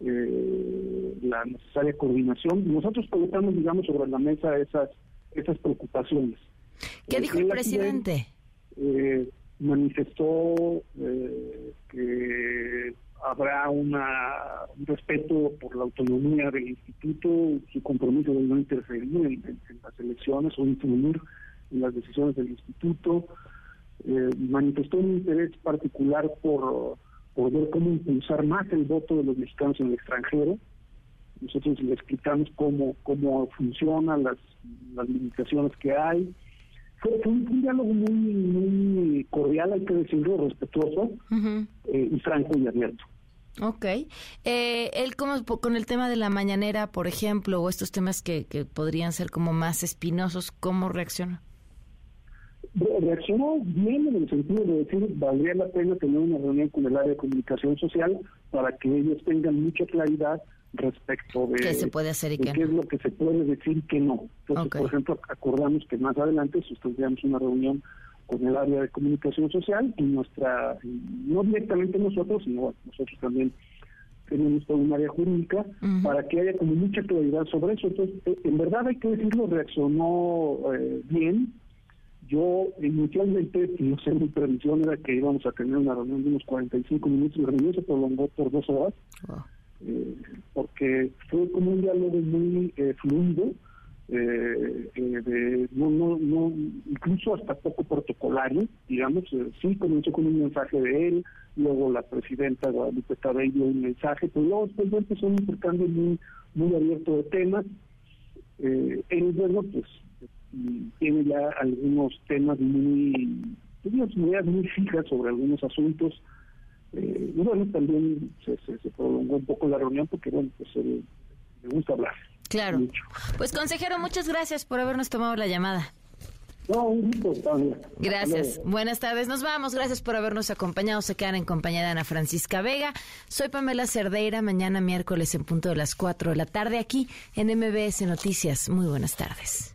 eh, la necesaria coordinación. Nosotros colocamos, digamos, sobre la mesa esas, esas preocupaciones. ¿Qué dijo el presidente? manifestó que habrá una, un respeto por la autonomía del instituto, su compromiso de no interferir en, las elecciones o influir en las decisiones del instituto. Eh, manifestó un interés particular por, por ver cómo impulsar más el voto de los mexicanos en el extranjero. Nosotros le explicamos cómo, cómo funcionan las, las limitaciones que hay. Fue, un, diálogo muy, muy cordial, hay que decirlo, respetuoso eh, y franco y abierto. Ok. Eh, él como con el tema de la mañanera, por ejemplo, o estos temas que, que podrían ser como más espinosos, ¿cómo reacciona? Reaccionó bien en el sentido de decir, valdría la pena tener una reunión con el área de comunicación social para que ellos tengan mucha claridad respecto de qué se puede hacer y qué, es lo que se puede decir y qué no. Entonces, por ejemplo, acordamos que más adelante sostendríamos una reunión con el área de comunicación social y nuestra, no directamente nosotros, sino nosotros también tenemos toda un área jurídica para que haya como mucha claridad sobre eso. Entonces, eh, en verdad hay que decirlo, reaccionó eh, bien. Yo inicialmente, no sé, mi previsión era que íbamos a tener una reunión de unos 45 minutos la reunión se prolongó por dos horas, eh, porque fue como un diálogo muy fluido eh, eh, de, no, no, no, incluso hasta poco protocolario, digamos, eh, sí comenzó con un mensaje de él, luego la presidenta Guadalupe dio un mensaje, pero luego después empezó un intercambio muy, muy abierto de temas. Eh, él, bueno, pues tiene ya algunos temas muy, unas ideas muy fijas sobre algunos asuntos. Eh, y bueno, también se, se, se, prolongó un poco la reunión porque, bueno, pues él, le gusta hablar. Claro. Pues consejero, muchas gracias por habernos tomado la llamada. No, un gusto, Gracias. Buenas tardes. Nos vamos. Gracias por habernos acompañado. Se quedan en compañía de Ana Francisca Vega. Soy Pamela Cerdeira. Mañana miércoles en punto de las 4 de la tarde aquí en MBS Noticias. Muy buenas tardes.